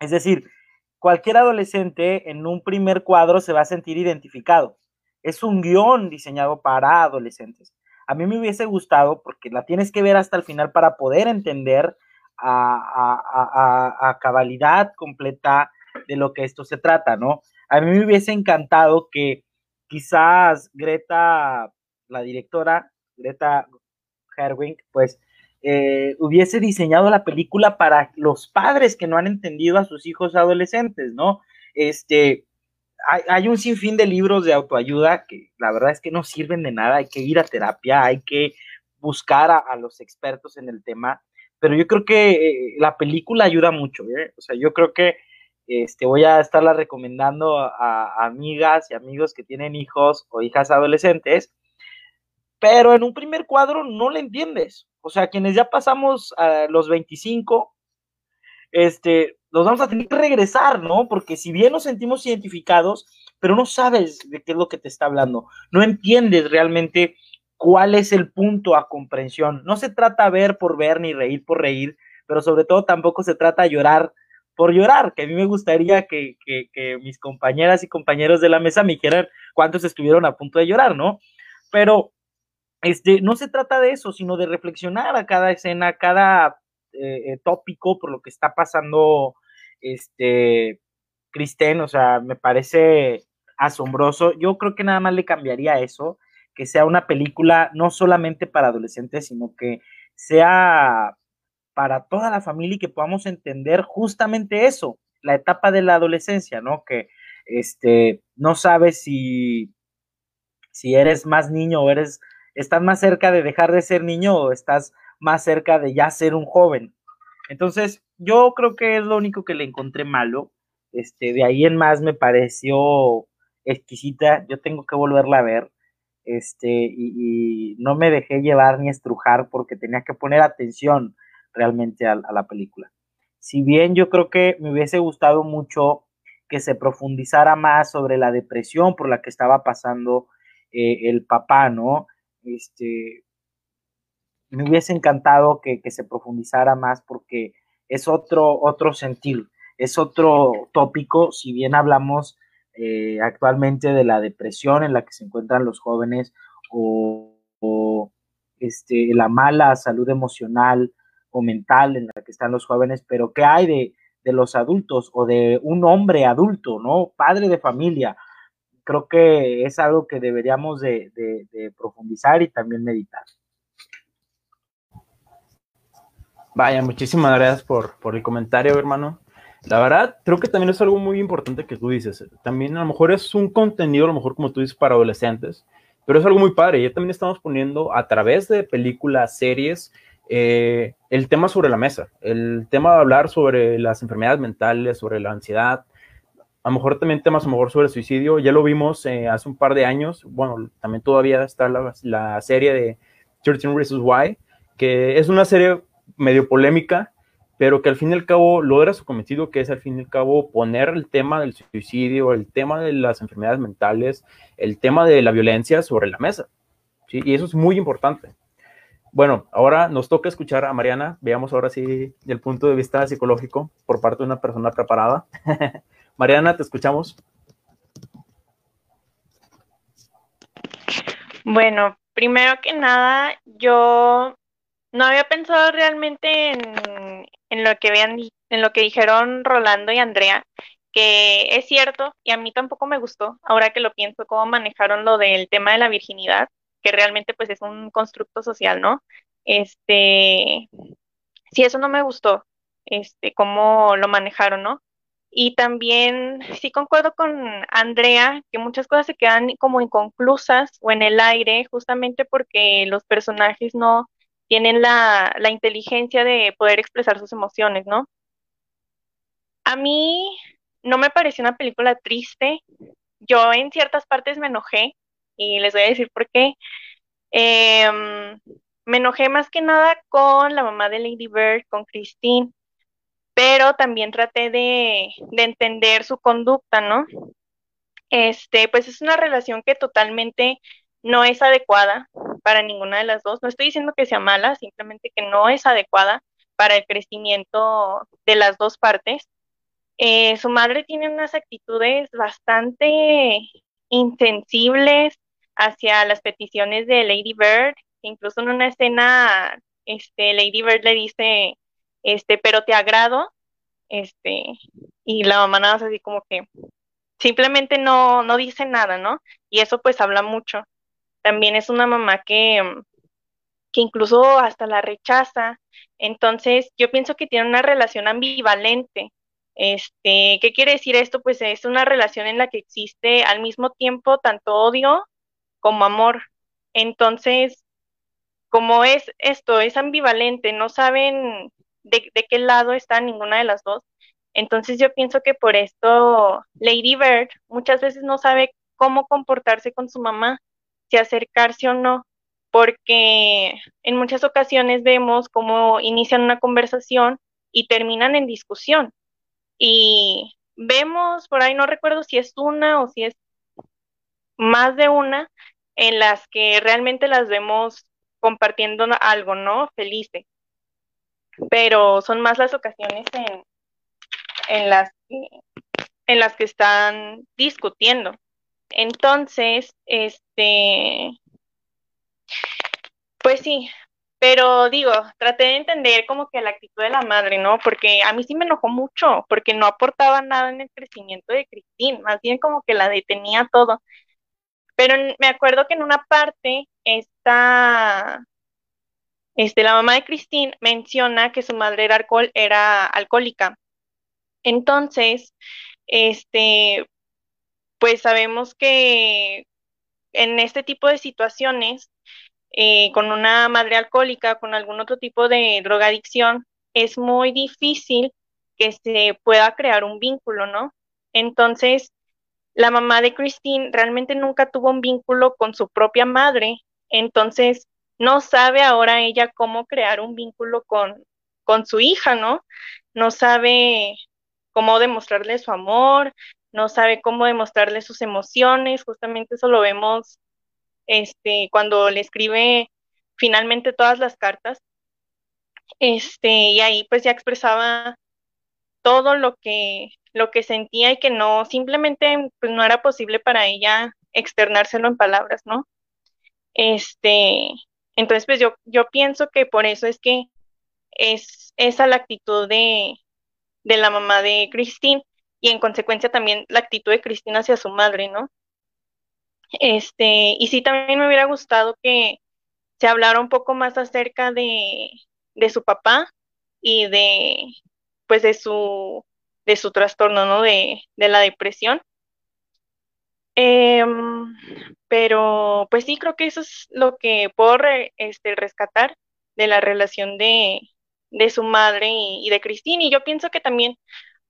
Es decir, cualquier adolescente en un primer cuadro se va a sentir identificado. Es un guion diseñado para adolescentes. A mí me hubiese gustado, porque la tienes que ver hasta el final para poder entender a, a cabalidad completa de lo que esto se trata, ¿no? A mí me hubiese encantado que quizás Greta la directora Greta Herwing, pues eh, hubiese diseñado la película para los padres que no han entendido a sus hijos adolescentes, ¿no? Este, hay, un sinfín de libros de autoayuda que la verdad es que no sirven de nada, hay que ir a terapia, hay que buscar a, los expertos en el tema, pero yo creo que eh, la película ayuda mucho, ¿eh? O sea, yo creo que Este, voy a estarla recomendando a, amigas y amigos que tienen hijos o hijas adolescentes, pero en un primer cuadro no le entiendes. O sea, quienes ya pasamos a los 25, este, los vamos a tener que regresar, ¿no? Porque si bien nos sentimos identificados, pero no sabes de qué es lo que te está hablando, no entiendes realmente cuál es el punto a comprensión. No se trata ver por ver ni reír por reír, pero sobre todo tampoco se trata llorar por llorar, que a mí me gustaría que, mis compañeras y compañeros de la mesa me dijeran cuántos estuvieron a punto de llorar, ¿no? Pero este, no se trata de eso, sino de reflexionar a cada escena, a cada eh, eh, tópico por lo que está pasando este Cristén, o sea, me parece asombroso. Yo creo que nada más le cambiaría eso, que sea una película no solamente para adolescentes, sino que sea para toda la familia y que podamos entender justamente eso, la etapa de la adolescencia, ¿no? Que este, no sabes si, si eres más niño o eres, estás más cerca de dejar de ser niño o estás más cerca de ya ser un joven. Entonces, yo creo que es lo único que le encontré malo. Este, de ahí en más me pareció exquisita. Yo tengo que volverla a ver. Este, y, no me dejé llevar ni estrujar porque tenía que poner atención realmente a, la película. Si bien yo creo que me hubiese gustado mucho que se profundizara más sobre la depresión por la que estaba pasando eh, el papá, ¿no? Este, me hubiese encantado que, se profundizara más porque es otro, otro sentir, es otro tópico, si bien hablamos eh, actualmente de la depresión en la que se encuentran los jóvenes o, o este, la mala salud emocional o mental en la que están los jóvenes, pero ¿qué hay de, los adultos o de un hombre adulto, ¿no? Padre de familia. Creo que es algo que deberíamos de, profundizar y también meditar. Vaya, muchísimas gracias por, por el comentario, hermano. La verdad, creo que también es algo muy importante que tú dices. También a lo mejor es un contenido, a lo mejor como tú dices, para adolescentes, pero es algo muy padre. Ya también estamos poniendo a través de películas, series, eh, el tema sobre la mesa, el tema de hablar sobre las enfermedades mentales, sobre la ansiedad, a lo mejor también temas a lo mejor sobre suicidio, ya lo vimos eh, hace un par de años, bueno, también todavía está la, serie de 13 Reasons Why, que es una serie medio polémica, pero que al fin y al cabo logra su cometido, que es al fin y al cabo poner el tema del suicidio, el tema de las enfermedades mentales, el tema de la violencia sobre la mesa. ¿sí? Y eso es muy importante. Bueno, ahora nos toca escuchar a Mariana. Veamos ahora sí el punto de vista psicológico por parte de una persona preparada. Mariana, te escuchamos. Bueno, primero que nada, yo no había pensado realmente en, lo que en lo que dijeron Rolando y Andrea, que es cierto, y a mí tampoco me gustó, ahora que lo pienso, cómo manejaron lo del tema de la virginidad que realmente pues es un constructo social, ¿no? Este, sí, eso no me gustó, este, cómo lo manejaron, ¿no? Y también sí concuerdo con Andrea que muchas cosas se quedan como inconclusas o en el aire justamente porque los personajes no tienen la, la inteligencia de poder expresar sus emociones, ¿no? A mí no me pareció una película triste. Yo en ciertas partes me enojé, y les voy a decir por qué. Em, me enojé más que nada con la mamá de Lady Bird, con Christine, pero también traté de, de entender su conducta, ¿no? Este, pues es una relación que totalmente no es adecuada para ninguna de las dos. No estoy diciendo que sea mala, simplemente que no es adecuada para el crecimiento de las dos partes. Eh, su madre tiene unas actitudes bastante insensibles, hacia las peticiones de Lady Bird, incluso en una escena, este, Lady Bird le dice, este, pero te agrado, este, y la mamá nada más así como que simplemente no, no dice nada, ¿no? Y eso pues habla mucho. También es una mamá que, que incluso hasta la rechaza. Entonces, yo pienso que tiene una relación ambivalente. Este, ¿qué quiere decir esto? Pues es una relación en la que existe al mismo tiempo tanto odio como amor. Entonces, como es esto, es ambivalente, no saben de, qué lado está ninguna de las dos, Entonces yo pienso que por esto Lady Bird muchas veces no sabe cómo comportarse con su mamá, si acercarse o no, porque en muchas ocasiones vemos cómo inician una conversación y terminan en discusión. Y vemos por ahí, no recuerdo si es una o si es más de una, en las que realmente las vemos compartiendo algo, ¿no? Felices. Pero son más las ocasiones en, en las en las que están discutiendo. Entonces, este, pues sí, pero digo, traté de entender como que la actitud de la madre, ¿no? Porque a mí sí me enojó mucho, porque no aportaba nada en el crecimiento de Christine, más bien como que la detenía todo. Pero me acuerdo que en una parte, esta, este, la mamá de Christine menciona que su madre era, alcohol, era alcohólica. Entonces, este, pues sabemos que en este tipo de situaciones, eh, con una madre alcohólica, con algún otro tipo de drogadicción, es muy difícil que se pueda crear un vínculo, ¿no? Entonces, la mamá de Christine realmente nunca tuvo un vínculo con su propia madre, entonces no sabe ahora ella cómo crear un vínculo con, con su hija, ¿no? No sabe cómo demostrarle su amor, no sabe cómo demostrarle sus emociones, justamente eso lo vemos este, cuando le escribe finalmente todas las cartas, este, y ahí pues ya expresaba todo lo que, lo que sentía y que no, simplemente pues no era posible para ella externárselo en palabras, ¿no? Este, entonces pues yo, yo pienso que por eso es que es esa la actitud de, de la mamá de Christine y en consecuencia también la actitud de Cristina hacia su madre, ¿no? Este, y sí también me hubiera gustado que se hablara un poco más acerca de, de su papá y de pues de su de su trastorno, ¿no? De, de la depresión. Em, pero pues sí, creo que eso es lo que puedo este, rescatar de la relación de, de su madre y, de Cristina. Y yo pienso que también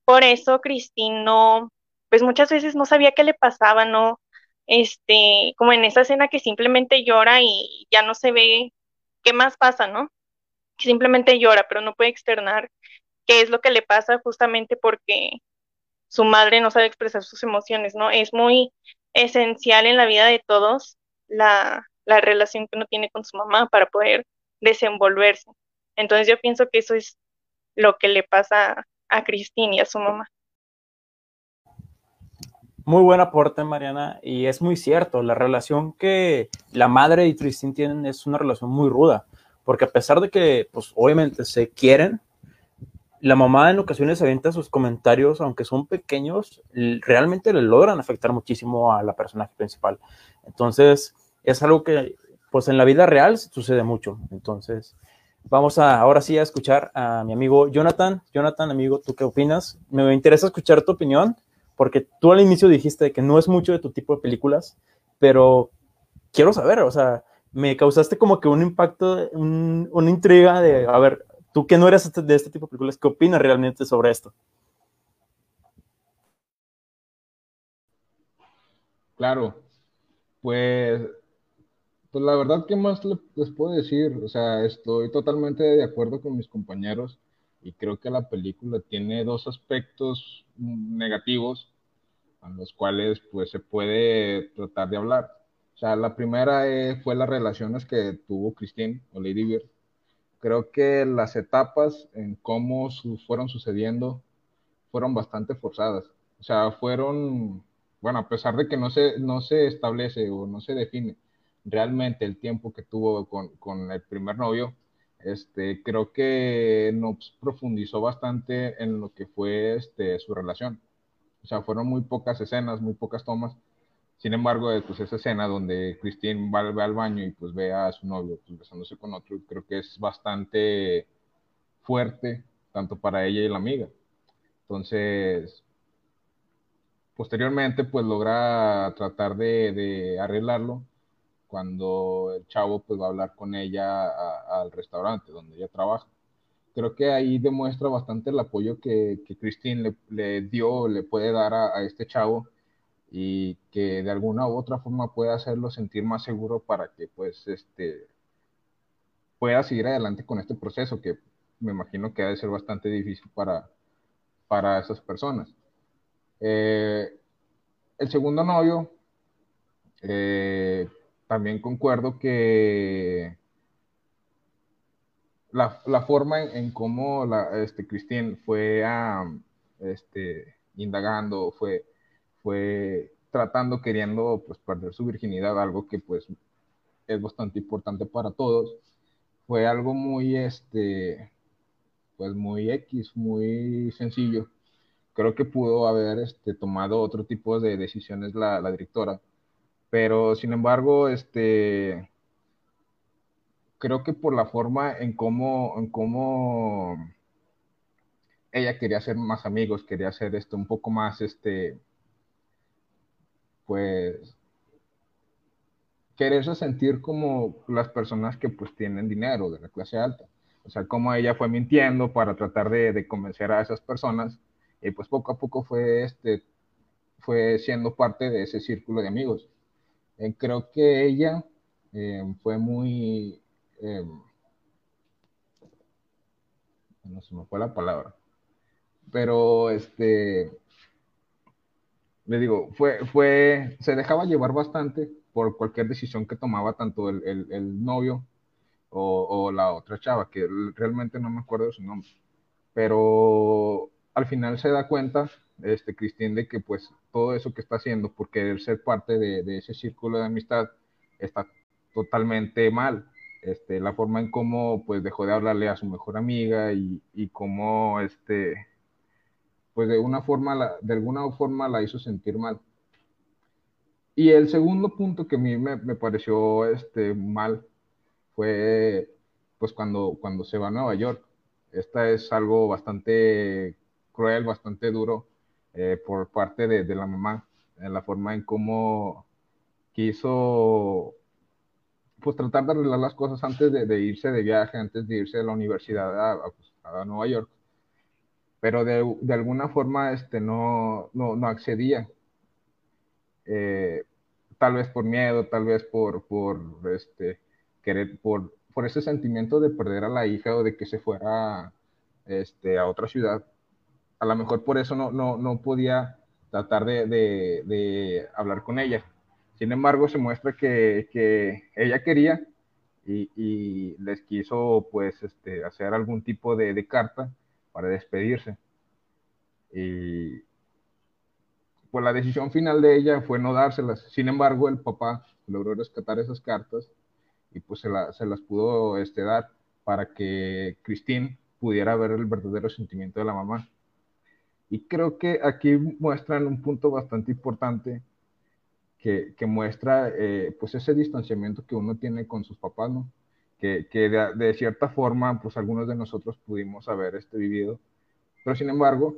por eso Cristina no, pues muchas veces no sabía qué le pasaba, ¿no? Este, como en esa escena que simplemente llora y ya no se ve qué más pasa, ¿no? Que simplemente llora, pero no puede externar qué es lo que le pasa justamente porque su madre no sabe expresar sus emociones, ¿no? Es muy esencial en la vida de todos la, la relación que uno tiene con su mamá para poder desenvolverse. Entonces yo pienso que eso es lo que le pasa a Cristina y a su mamá. Muy buen aporte, Mariana, y es muy cierto, la relación que la madre y Cristina tienen es una relación muy ruda, porque a pesar de que, pues obviamente se quieren, la mamá en ocasiones avienta sus comentarios, aunque son pequeños, realmente le logran afectar muchísimo a la personaje principal. Entonces, es algo que, pues en la vida real sucede mucho. Entonces, Vamos a ahora sí a escuchar a mi amigo Jonathan. Jonathan, amigo, ¿tú qué opinas? Me interesa escuchar tu opinión, porque tú al inicio dijiste que no es mucho de tu tipo de películas, pero quiero saber, o sea, me causaste como que un impacto, una intriga de, a ver, tú que no eres de este tipo de películas, ¿qué opinas realmente sobre esto? Claro, pues pues la verdad, ¿qué más les puedo decir? O sea, estoy totalmente de acuerdo con mis compañeros y creo que la película tiene dos aspectos negativos a los cuales pues se puede tratar de hablar. O sea, la primera eh, fue las relaciones que tuvo Christine o Lady Bird. Creo que las etapas en cómo fueron sucediendo fueron bastante forzadas. O sea, fueron, bueno, a pesar de que no se, no se establece o no se define realmente el tiempo que tuvo con, el primer novio, este, creo que nos profundizó bastante en lo que fue este, su relación. O sea, fueron muy pocas escenas, muy pocas tomas. Sin embargo, pues esa escena donde Christine va, al baño y pues ve a su novio pues, besándose con otro, creo que es bastante fuerte, tanto para ella y la amiga. Entonces, posteriormente, pues logra tratar de, arreglarlo cuando el chavo pues va a hablar con ella al restaurante donde ella trabaja. creo que ahí demuestra bastante el apoyo que, que Christine le, dio, le puede dar a, este chavo y que de alguna u otra forma puede hacerlo sentir más seguro para que pues este pueda seguir adelante con este proceso que me imagino que ha de ser bastante difícil para, para esas personas. Eh, el segundo novio, eh, también concuerdo que la, forma en, cómo la, este, Christine fue este, indagando, fue, fue tratando, queriendo pues, perder su virginidad, algo que pues es bastante importante para todos, fue algo muy, este, pues muy X, muy sencillo. Creo que pudo haber este, tomado otro tipo de decisiones la, directora, pero sin embargo, este, creo que por la forma en cómo, en cómo ella quería ser más amigos, quería ser esto un poco más, este, pues, quererse sentir como las personas que pues tienen dinero de la clase alta. O sea, como ella fue mintiendo para tratar de, convencer a esas personas y pues poco a poco fue, este, fue siendo parte de ese círculo de amigos. Eh, creo que ella eh, fue muy, eh, no se me fue la palabra, pero este, le digo, fue, fue, se dejaba llevar bastante por cualquier decisión que tomaba tanto el, el, novio o, o, la otra chava, que realmente no me acuerdo de su nombre, pero al final se da cuenta, este, Cristín, de que pues todo eso que está haciendo por querer ser parte de, de ese círculo de amistad está totalmente mal. Este, la forma en cómo pues dejó de hablarle a su mejor amiga y, y cómo este, pues de una forma, de alguna forma la hizo sentir mal. Y el segundo punto que a mí me, me, pareció este, mal fue pues cuando, cuando se va a Nueva York. Esta es algo bastante cruel, bastante duro eh, por parte de, de, la mamá, en la forma en cómo quiso pues tratar de arreglar las cosas antes de, irse de viaje, antes de irse de la universidad a, pues, Nueva York. Pero de, de, alguna forma este, no, no, no accedía. Eh, tal vez por miedo, tal vez por, por, este, querer, por, por ese sentimiento de perder a la hija o de que se fuera este, a otra ciudad. A lo mejor por eso no, no, no podía tratar de, de, de hablar con ella sin embargo, se muestra que, ella quería y, les quiso pues este, hacer algún tipo de, carta para despedirse. Y pues la decisión final de ella fue no dárselas. Sin embargo, el papá logró rescatar esas cartas y pues se, las pudo este, dar para que Christine pudiera ver el verdadero sentimiento de la mamá. Y creo que aquí muestran un punto bastante importante que, muestra eh, pues ese distanciamiento que uno tiene con sus papás, ¿no? Que, de, cierta forma, pues algunos de nosotros pudimos haber este, vivido, pero sin embargo,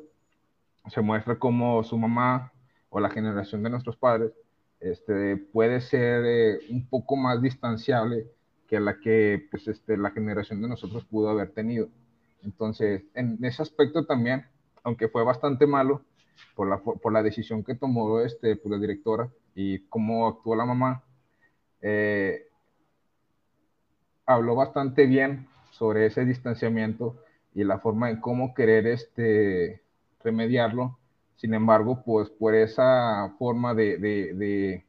se muestra como su mamá o la generación de nuestros padres este, puede ser eh, un poco más distanciable que la que pues, este, la generación de nosotros pudo haber tenido. Entonces, en ese aspecto también, aunque fue bastante malo por la, por la decisión que tomó este, pues, la directora, y cómo actuó la mamá, eh, habló bastante bien sobre ese distanciamiento y la forma en cómo querer este, remediarlo. Sin embargo, pues por esa forma de,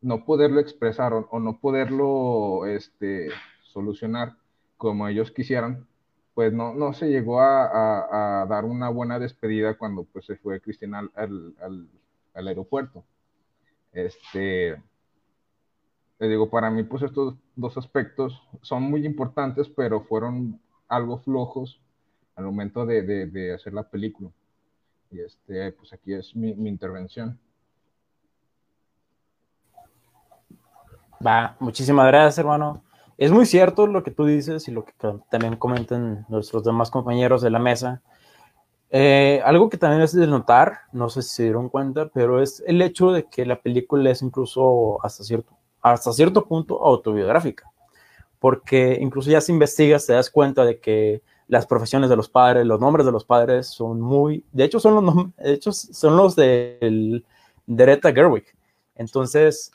no poderlo expresar o, no poderlo este, solucionar como ellos quisieran, pues no, no se llegó a, dar una buena despedida cuando pues se fue Cristina al, al, aeropuerto. Este, le digo, para mí, pues estos dos aspectos son muy importantes, pero fueron algo flojos al momento de, de, hacer la película. Y este, pues aquí es mi, intervención. Va, muchísimas gracias, hermano. Es muy cierto lo que tú dices y lo que también comentan nuestros demás compañeros de la mesa. Eh, algo que también es de notar, no sé si se dieron cuenta, pero es el hecho de que la película es incluso hasta cierto, hasta cierto punto autobiográfica. porque incluso ya si investigas te das cuenta de que las profesiones de los padres, los nombres de los padres son muy, de hecho son los, de hecho son los de Greta Gerwig. Entonces,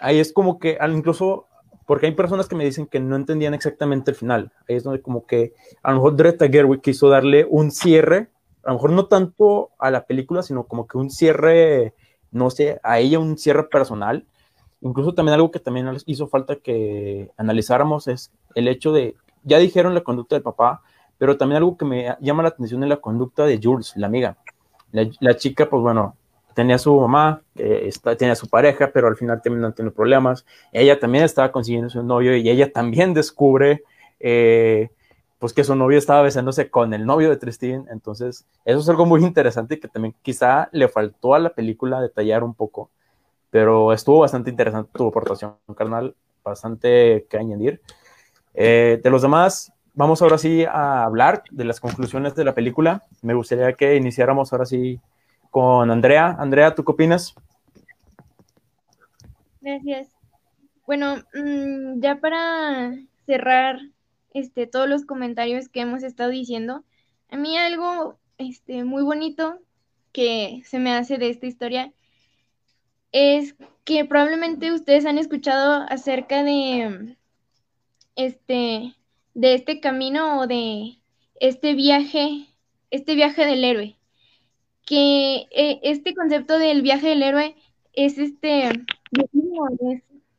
ahí es como que incluso, porque hay personas que me dicen que no entendían exactamente el final. Ahí es donde como que a lo mejor Greta Gerwig quiso darle un cierre, a lo mejor no tanto a la película, sino como que un cierre, no sé, a ella un cierre personal. Incluso también algo que también hizo falta que analizáramos es el hecho de ya dijeron la conducta del papá, pero también algo que me llama la atención es la conducta de Jules, la amiga. La, chica, pues bueno, tenía su mamá, tenía su pareja, pero al final terminó teniendo problemas. Ella también estaba consiguiendo su novio y ella también descubre eh, pues que su novio estaba besándose con el novio de Tristín. Entonces, eso es algo muy interesante que también quizá le faltó a la película detallar un poco. Pero estuvo bastante interesante tu aportación, carnal, bastante que añadir. Eh, de los demás, vamos ahora sí a hablar de las conclusiones de la película. Me gustaría que iniciáramos ahora sí con Andrea. Andrea, ¿tú qué opinas? Gracias. Bueno, mm, ya para cerrar este, todos los comentarios que hemos estado diciendo, a mí algo este, muy bonito que se me hace de esta historia es que probablemente ustedes han escuchado acerca de este, de este camino o de este viaje, este viaje del héroe. Que eh, este concepto del viaje del héroe es este,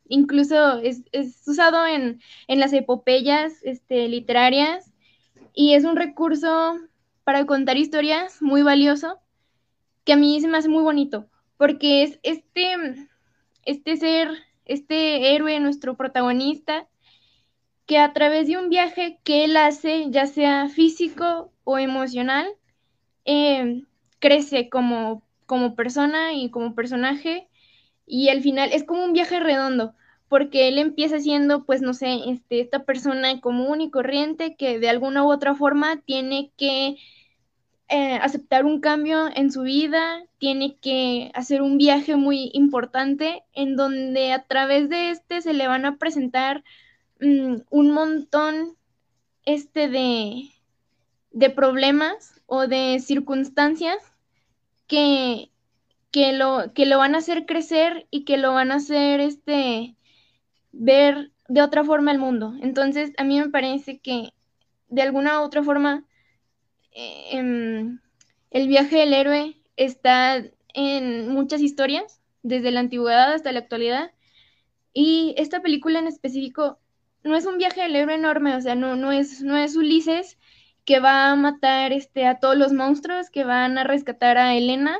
incluso es, usado en, las epopeyas este, literarias y es un recurso para contar historias muy valioso que a mí se me hace muy bonito porque es este, este ser, este héroe, nuestro protagonista, que a través de un viaje que él hace, ya sea físico o emocional, em, crece como, como persona y como personaje y al final es como un viaje redondo porque él empieza siendo, pues no sé, este, esta persona común y corriente que de alguna u otra forma tiene que eh, aceptar un cambio en su vida, tiene que hacer un viaje muy importante en donde a través de este se le van a presentar Mm, un montón este de, de problemas o de circunstancias que, que, lo, que lo van a hacer crecer y que lo van a hacer este, ver de otra forma el mundo. Entonces, a mí me parece que de alguna u otra forma eh, el viaje del héroe está en muchas historias, desde la antigüedad hasta la actualidad. Y esta película en específico no es un viaje del héroe enorme, o sea, no, no, es, no es Ulises que va a matar este, a todos los monstruos, que van a rescatar a Elena,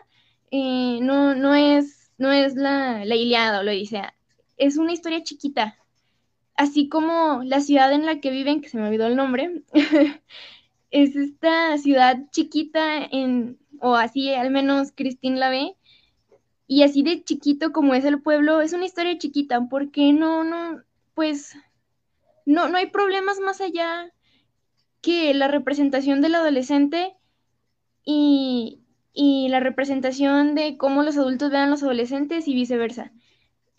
eh, no, no es, no es la, la Iliada o lo dice, es una historia chiquita, así como la ciudad en la que viven, que se me olvidó el nombre, es esta ciudad chiquita en, o así al menos Cristín la ve, y así de chiquito como es el pueblo, es una historia chiquita, porque no, no, pues no, no hay problemas más allá que la representación del adolescente y, la representación de cómo los adultos vean a los adolescentes y viceversa.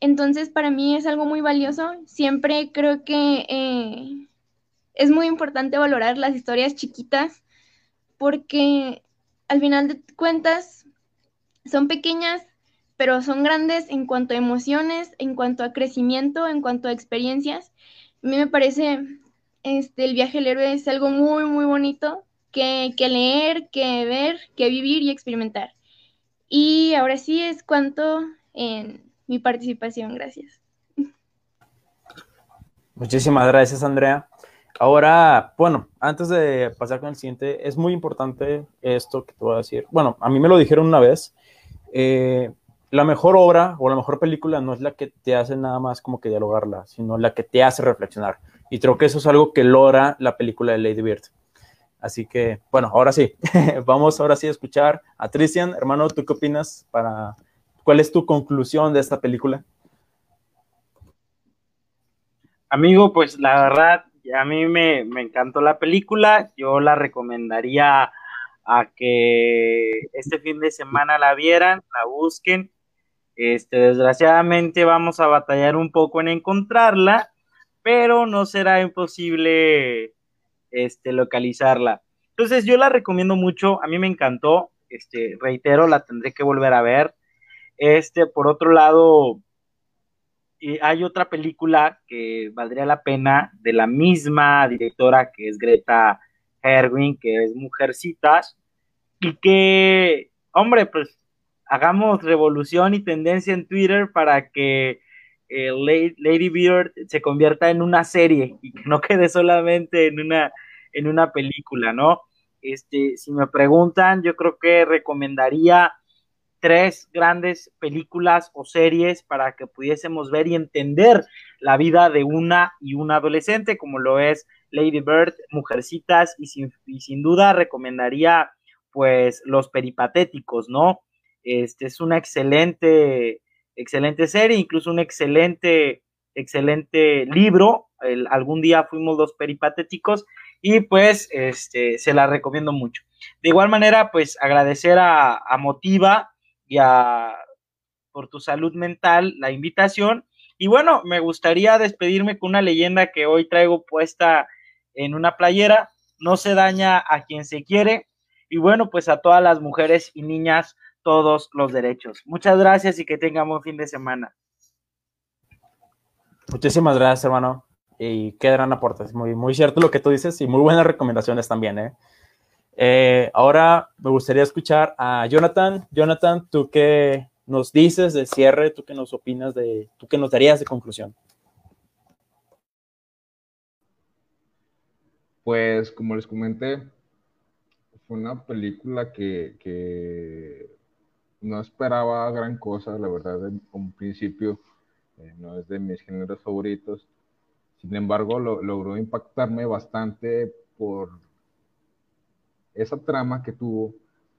Entonces, para mí es algo muy valioso. Siempre creo que eh, es muy importante valorar las historias chiquitas porque al final de cuentas son pequeñas, pero son grandes en cuanto a emociones, en cuanto a crecimiento, en cuanto a experiencias a mí me parece este, el viaje al héroe es algo muy, muy bonito que, leer, que ver, que vivir y experimentar. Y ahora sí es cuanto en mi participación. Gracias. Muchísimas gracias, Andrea. Ahora, bueno, antes de pasar con el siguiente, es muy importante esto que te voy a decir. Bueno, a mí me lo dijeron una vez. Eh, la mejor obra o la mejor película no es la que te hace nada más como que dialogarla, sino la que te hace reflexionar. Y creo que eso es algo que logra la película de Lady Bird. Así que, bueno, ahora sí, vamos ahora sí a escuchar a Tristian. Hermano, ¿tú qué opinas? Para, ¿Cuál es tu conclusión de esta película? Amigo, pues la verdad, a mí me, me encantó la película. Yo la recomendaría a que este fin de semana la vieran, la busquen este, desgraciadamente vamos a batallar un poco en encontrarla, pero no será imposible este, localizarla. Entonces yo la recomiendo mucho, a mí me encantó, este, reitero, la tendré que volver a ver. Este, por otro lado, hay otra película que valdría la pena de la misma directora que es Greta Herwin, que es Mujercitas, y que, hombre, pues hagamos revolución y tendencia en Twitter para que eh, Lady Bird se convierta en una serie y que no quede solamente en una, en una película, ¿no? Este, si me preguntan, yo creo que recomendaría tres grandes películas o series para que pudiésemos ver y entender la vida de una y un adolescente, como lo es Lady Bird, Mujercitas, y sin, y sin duda recomendaría pues Los Peripatéticos, ¿no? Este es una excelente, excelente serie, incluso un excelente, excelente libro. algún día fuimos los peripatéticos y pues este, se la recomiendo mucho. De igual manera, pues agradecer a, a Motiva y a por tu salud mental la invitación. Y bueno, me gustaría despedirme con una leyenda que hoy traigo puesta en una playera. No se daña a quien se quiere. Y bueno, pues a todas las mujeres y niñas todos los derechos. Muchas gracias y que tengan buen fin de semana. Muchísimas gracias, hermano. Y qué gran aporte. Es muy, muy cierto lo que tú dices y muy buenas recomendaciones también. ¿eh? Eh, ahora me gustaría escuchar a Jonathan. Jonathan, ¿tú qué nos dices de cierre? ¿Tú qué nos opinas de, tú qué nos darías de conclusión? Pues como les comenté, fue una película que, no esperaba gran cosa, la verdad, en un principio eh, no es de mis géneros favoritos. Sin embargo, logró impactarme bastante por esa trama que tuvo,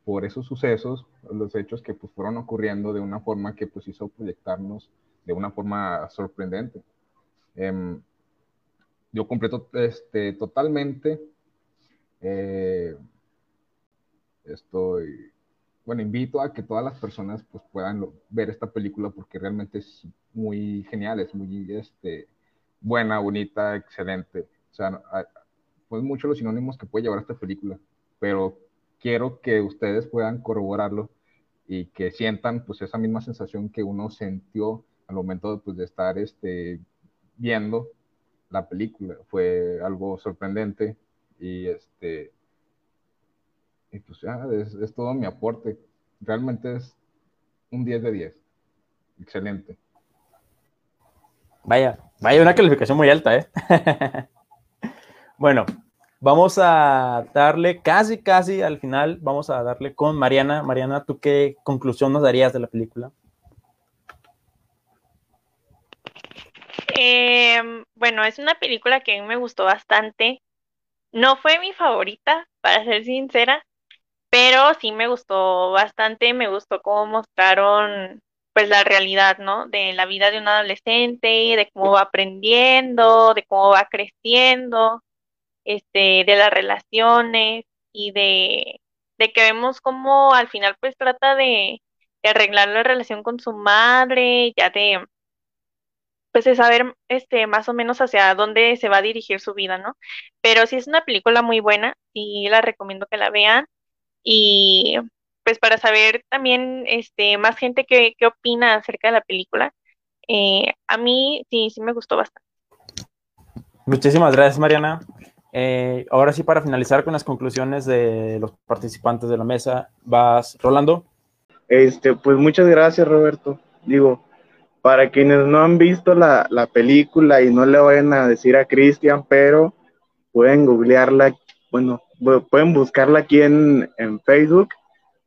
por esos sucesos, los hechos que pues, fueron ocurriendo de una forma que pues, hizo proyectarnos de una forma sorprendente. Em, yo completo este, totalmente. Eh, estoy bueno, invito a que todas las personas pues, puedan ver esta película porque realmente es muy genial, es muy este, buena, bonita, excelente. O sea, pues muchos los sinónimos que puede llevar esta película, pero quiero que ustedes puedan corroborarlo y que sientan pues esa misma sensación que uno sintió al momento pues, de estar este, viendo la película. Fue algo sorprendente y este pues ya, es, todo mi aporte. Realmente es un 10 de 10. Excelente. Vaya, vaya una calificación muy alta, ¿eh? bueno, vamos a darle casi, casi al final, vamos a darle con Mariana. Mariana, ¿tú qué conclusión nos darías de la película? Em, bueno, es una película que a mí me gustó bastante. No fue mi favorita, para ser sincera, pero sí me gustó bastante, me gustó cómo mostraron pues la realidad, ¿no? De la vida de un adolescente, de cómo va aprendiendo, de cómo va creciendo, este, de las relaciones y de, de que vemos cómo al final pues trata de, arreglar la relación con su madre, ya de pues de saber este más o menos hacia dónde se va a dirigir su vida, ¿no? Pero sí es una película muy buena y la recomiendo que la vean y pues para saber también este, más gente qué, opina acerca de la película. Eh, a mí sí, sí me gustó bastante. Muchísimas gracias, Mariana. Eh, ahora sí, para finalizar con las conclusiones de los participantes de la mesa, vas, Rolando. Este, pues muchas gracias, Roberto. Digo, para quienes no han visto la, la película y no le vayan a decir a Cristian, pero pueden googlearla, bueno, pueden buscarla aquí en, en Facebook,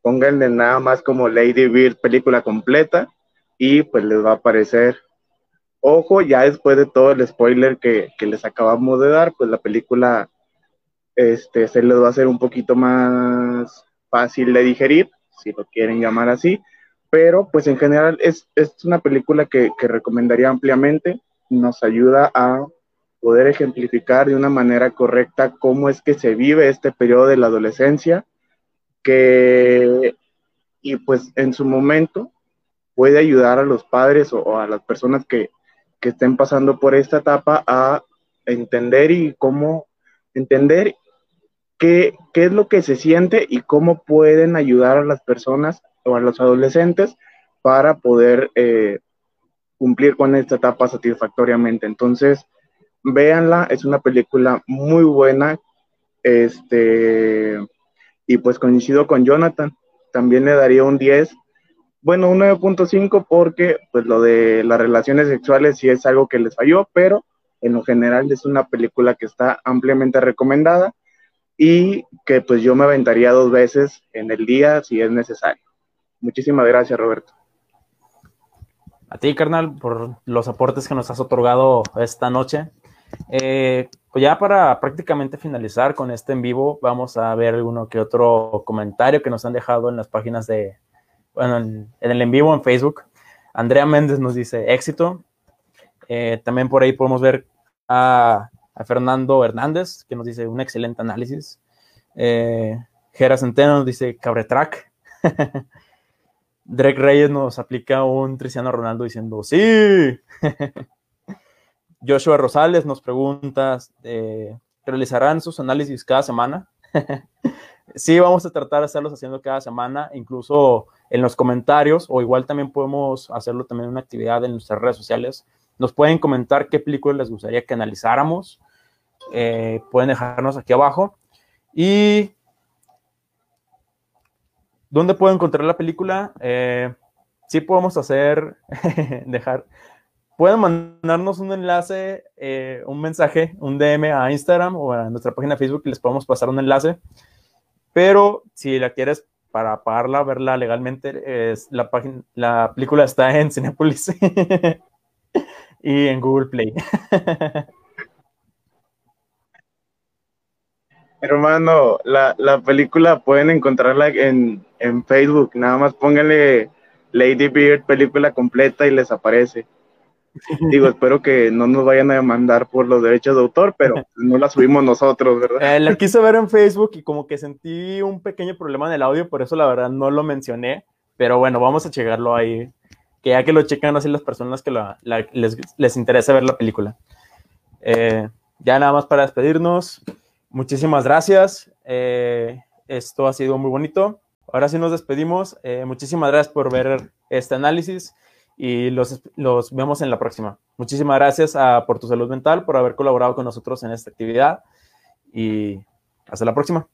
pónganle nada más como Lady Bird película completa y pues les va a aparecer. Ojo, ya después de todo el spoiler que, que les acabamos de dar, pues la película este, se les va a hacer un poquito más fácil de digerir, si lo quieren llamar así, pero pues en general es, es una película que, que recomendaría ampliamente, nos ayuda a poder ejemplificar de una manera correcta cómo es que se vive este periodo de la adolescencia, que, y pues en su momento puede ayudar a los padres o, a las personas que, que estén pasando por esta etapa a entender y cómo entender qué, qué es lo que se siente y cómo pueden ayudar a las personas o a los adolescentes para poder eh, cumplir con esta etapa satisfactoriamente. Entonces, véanla, es una película muy buena. Este, y pues coincido con Jonathan, también le daría un 10. Bueno, un 9.5 porque pues lo de las relaciones sexuales sí es algo que les falló, pero en lo general es una película que está ampliamente recomendada y que pues yo me aventaría dos veces en el día si es necesario. Muchísimas gracias, Roberto. A ti, carnal, por los aportes que nos has otorgado esta noche. Eh, pues ya para prácticamente finalizar con este en vivo, vamos a ver alguno que otro comentario que nos han dejado en las páginas de, bueno, en, el en vivo en Facebook. Andrea Méndez nos dice éxito. Eh, también por ahí podemos ver a, Fernando Hernández, que nos dice un excelente análisis. Eh, Gera Centeno nos dice cabretrack. Drake Reyes nos aplica un Cristiano Ronaldo diciendo sí. Joshua Rosales nos pregunta, eh, ¿realizarán sus análisis cada semana? sí, vamos a tratar de hacerlos haciendo cada semana, incluso en los comentarios, o igual también podemos hacerlo también en una actividad en nuestras redes sociales. Nos pueden comentar qué películas les gustaría que analizáramos. Eh, pueden dejarnos aquí abajo. Y ¿Dónde puedo encontrar la película? Eh, sí podemos hacer, dejar, pueden mandarnos un enlace, eh, un mensaje, un DM a Instagram o a nuestra página de Facebook y les podemos pasar un enlace. Pero si la quieres para pagarla, verla legalmente, la, película está en Cinepolis y en Google Play. Hermano, la, la, película pueden encontrarla en, en, Facebook. Nada más pónganle Lady Beard película completa y les aparece. Digo, espero que no nos vayan a demandar por los derechos de autor, pero no la subimos nosotros, ¿verdad? Eh, la quise ver en Facebook y como que sentí un pequeño problema en el audio, por eso la verdad no lo mencioné. Pero bueno, vamos a checarlo ahí. Que ya que lo checan así las personas que la, les, les, interesa ver la película. Eh, ya nada más para despedirnos. Muchísimas gracias. Eh, esto ha sido muy bonito. Ahora sí nos despedimos. Eh, muchísimas gracias por ver este análisis y los, los vemos en la próxima. Muchísimas gracias a Por Tu Salud Mental por haber colaborado con nosotros en esta actividad y hasta la próxima.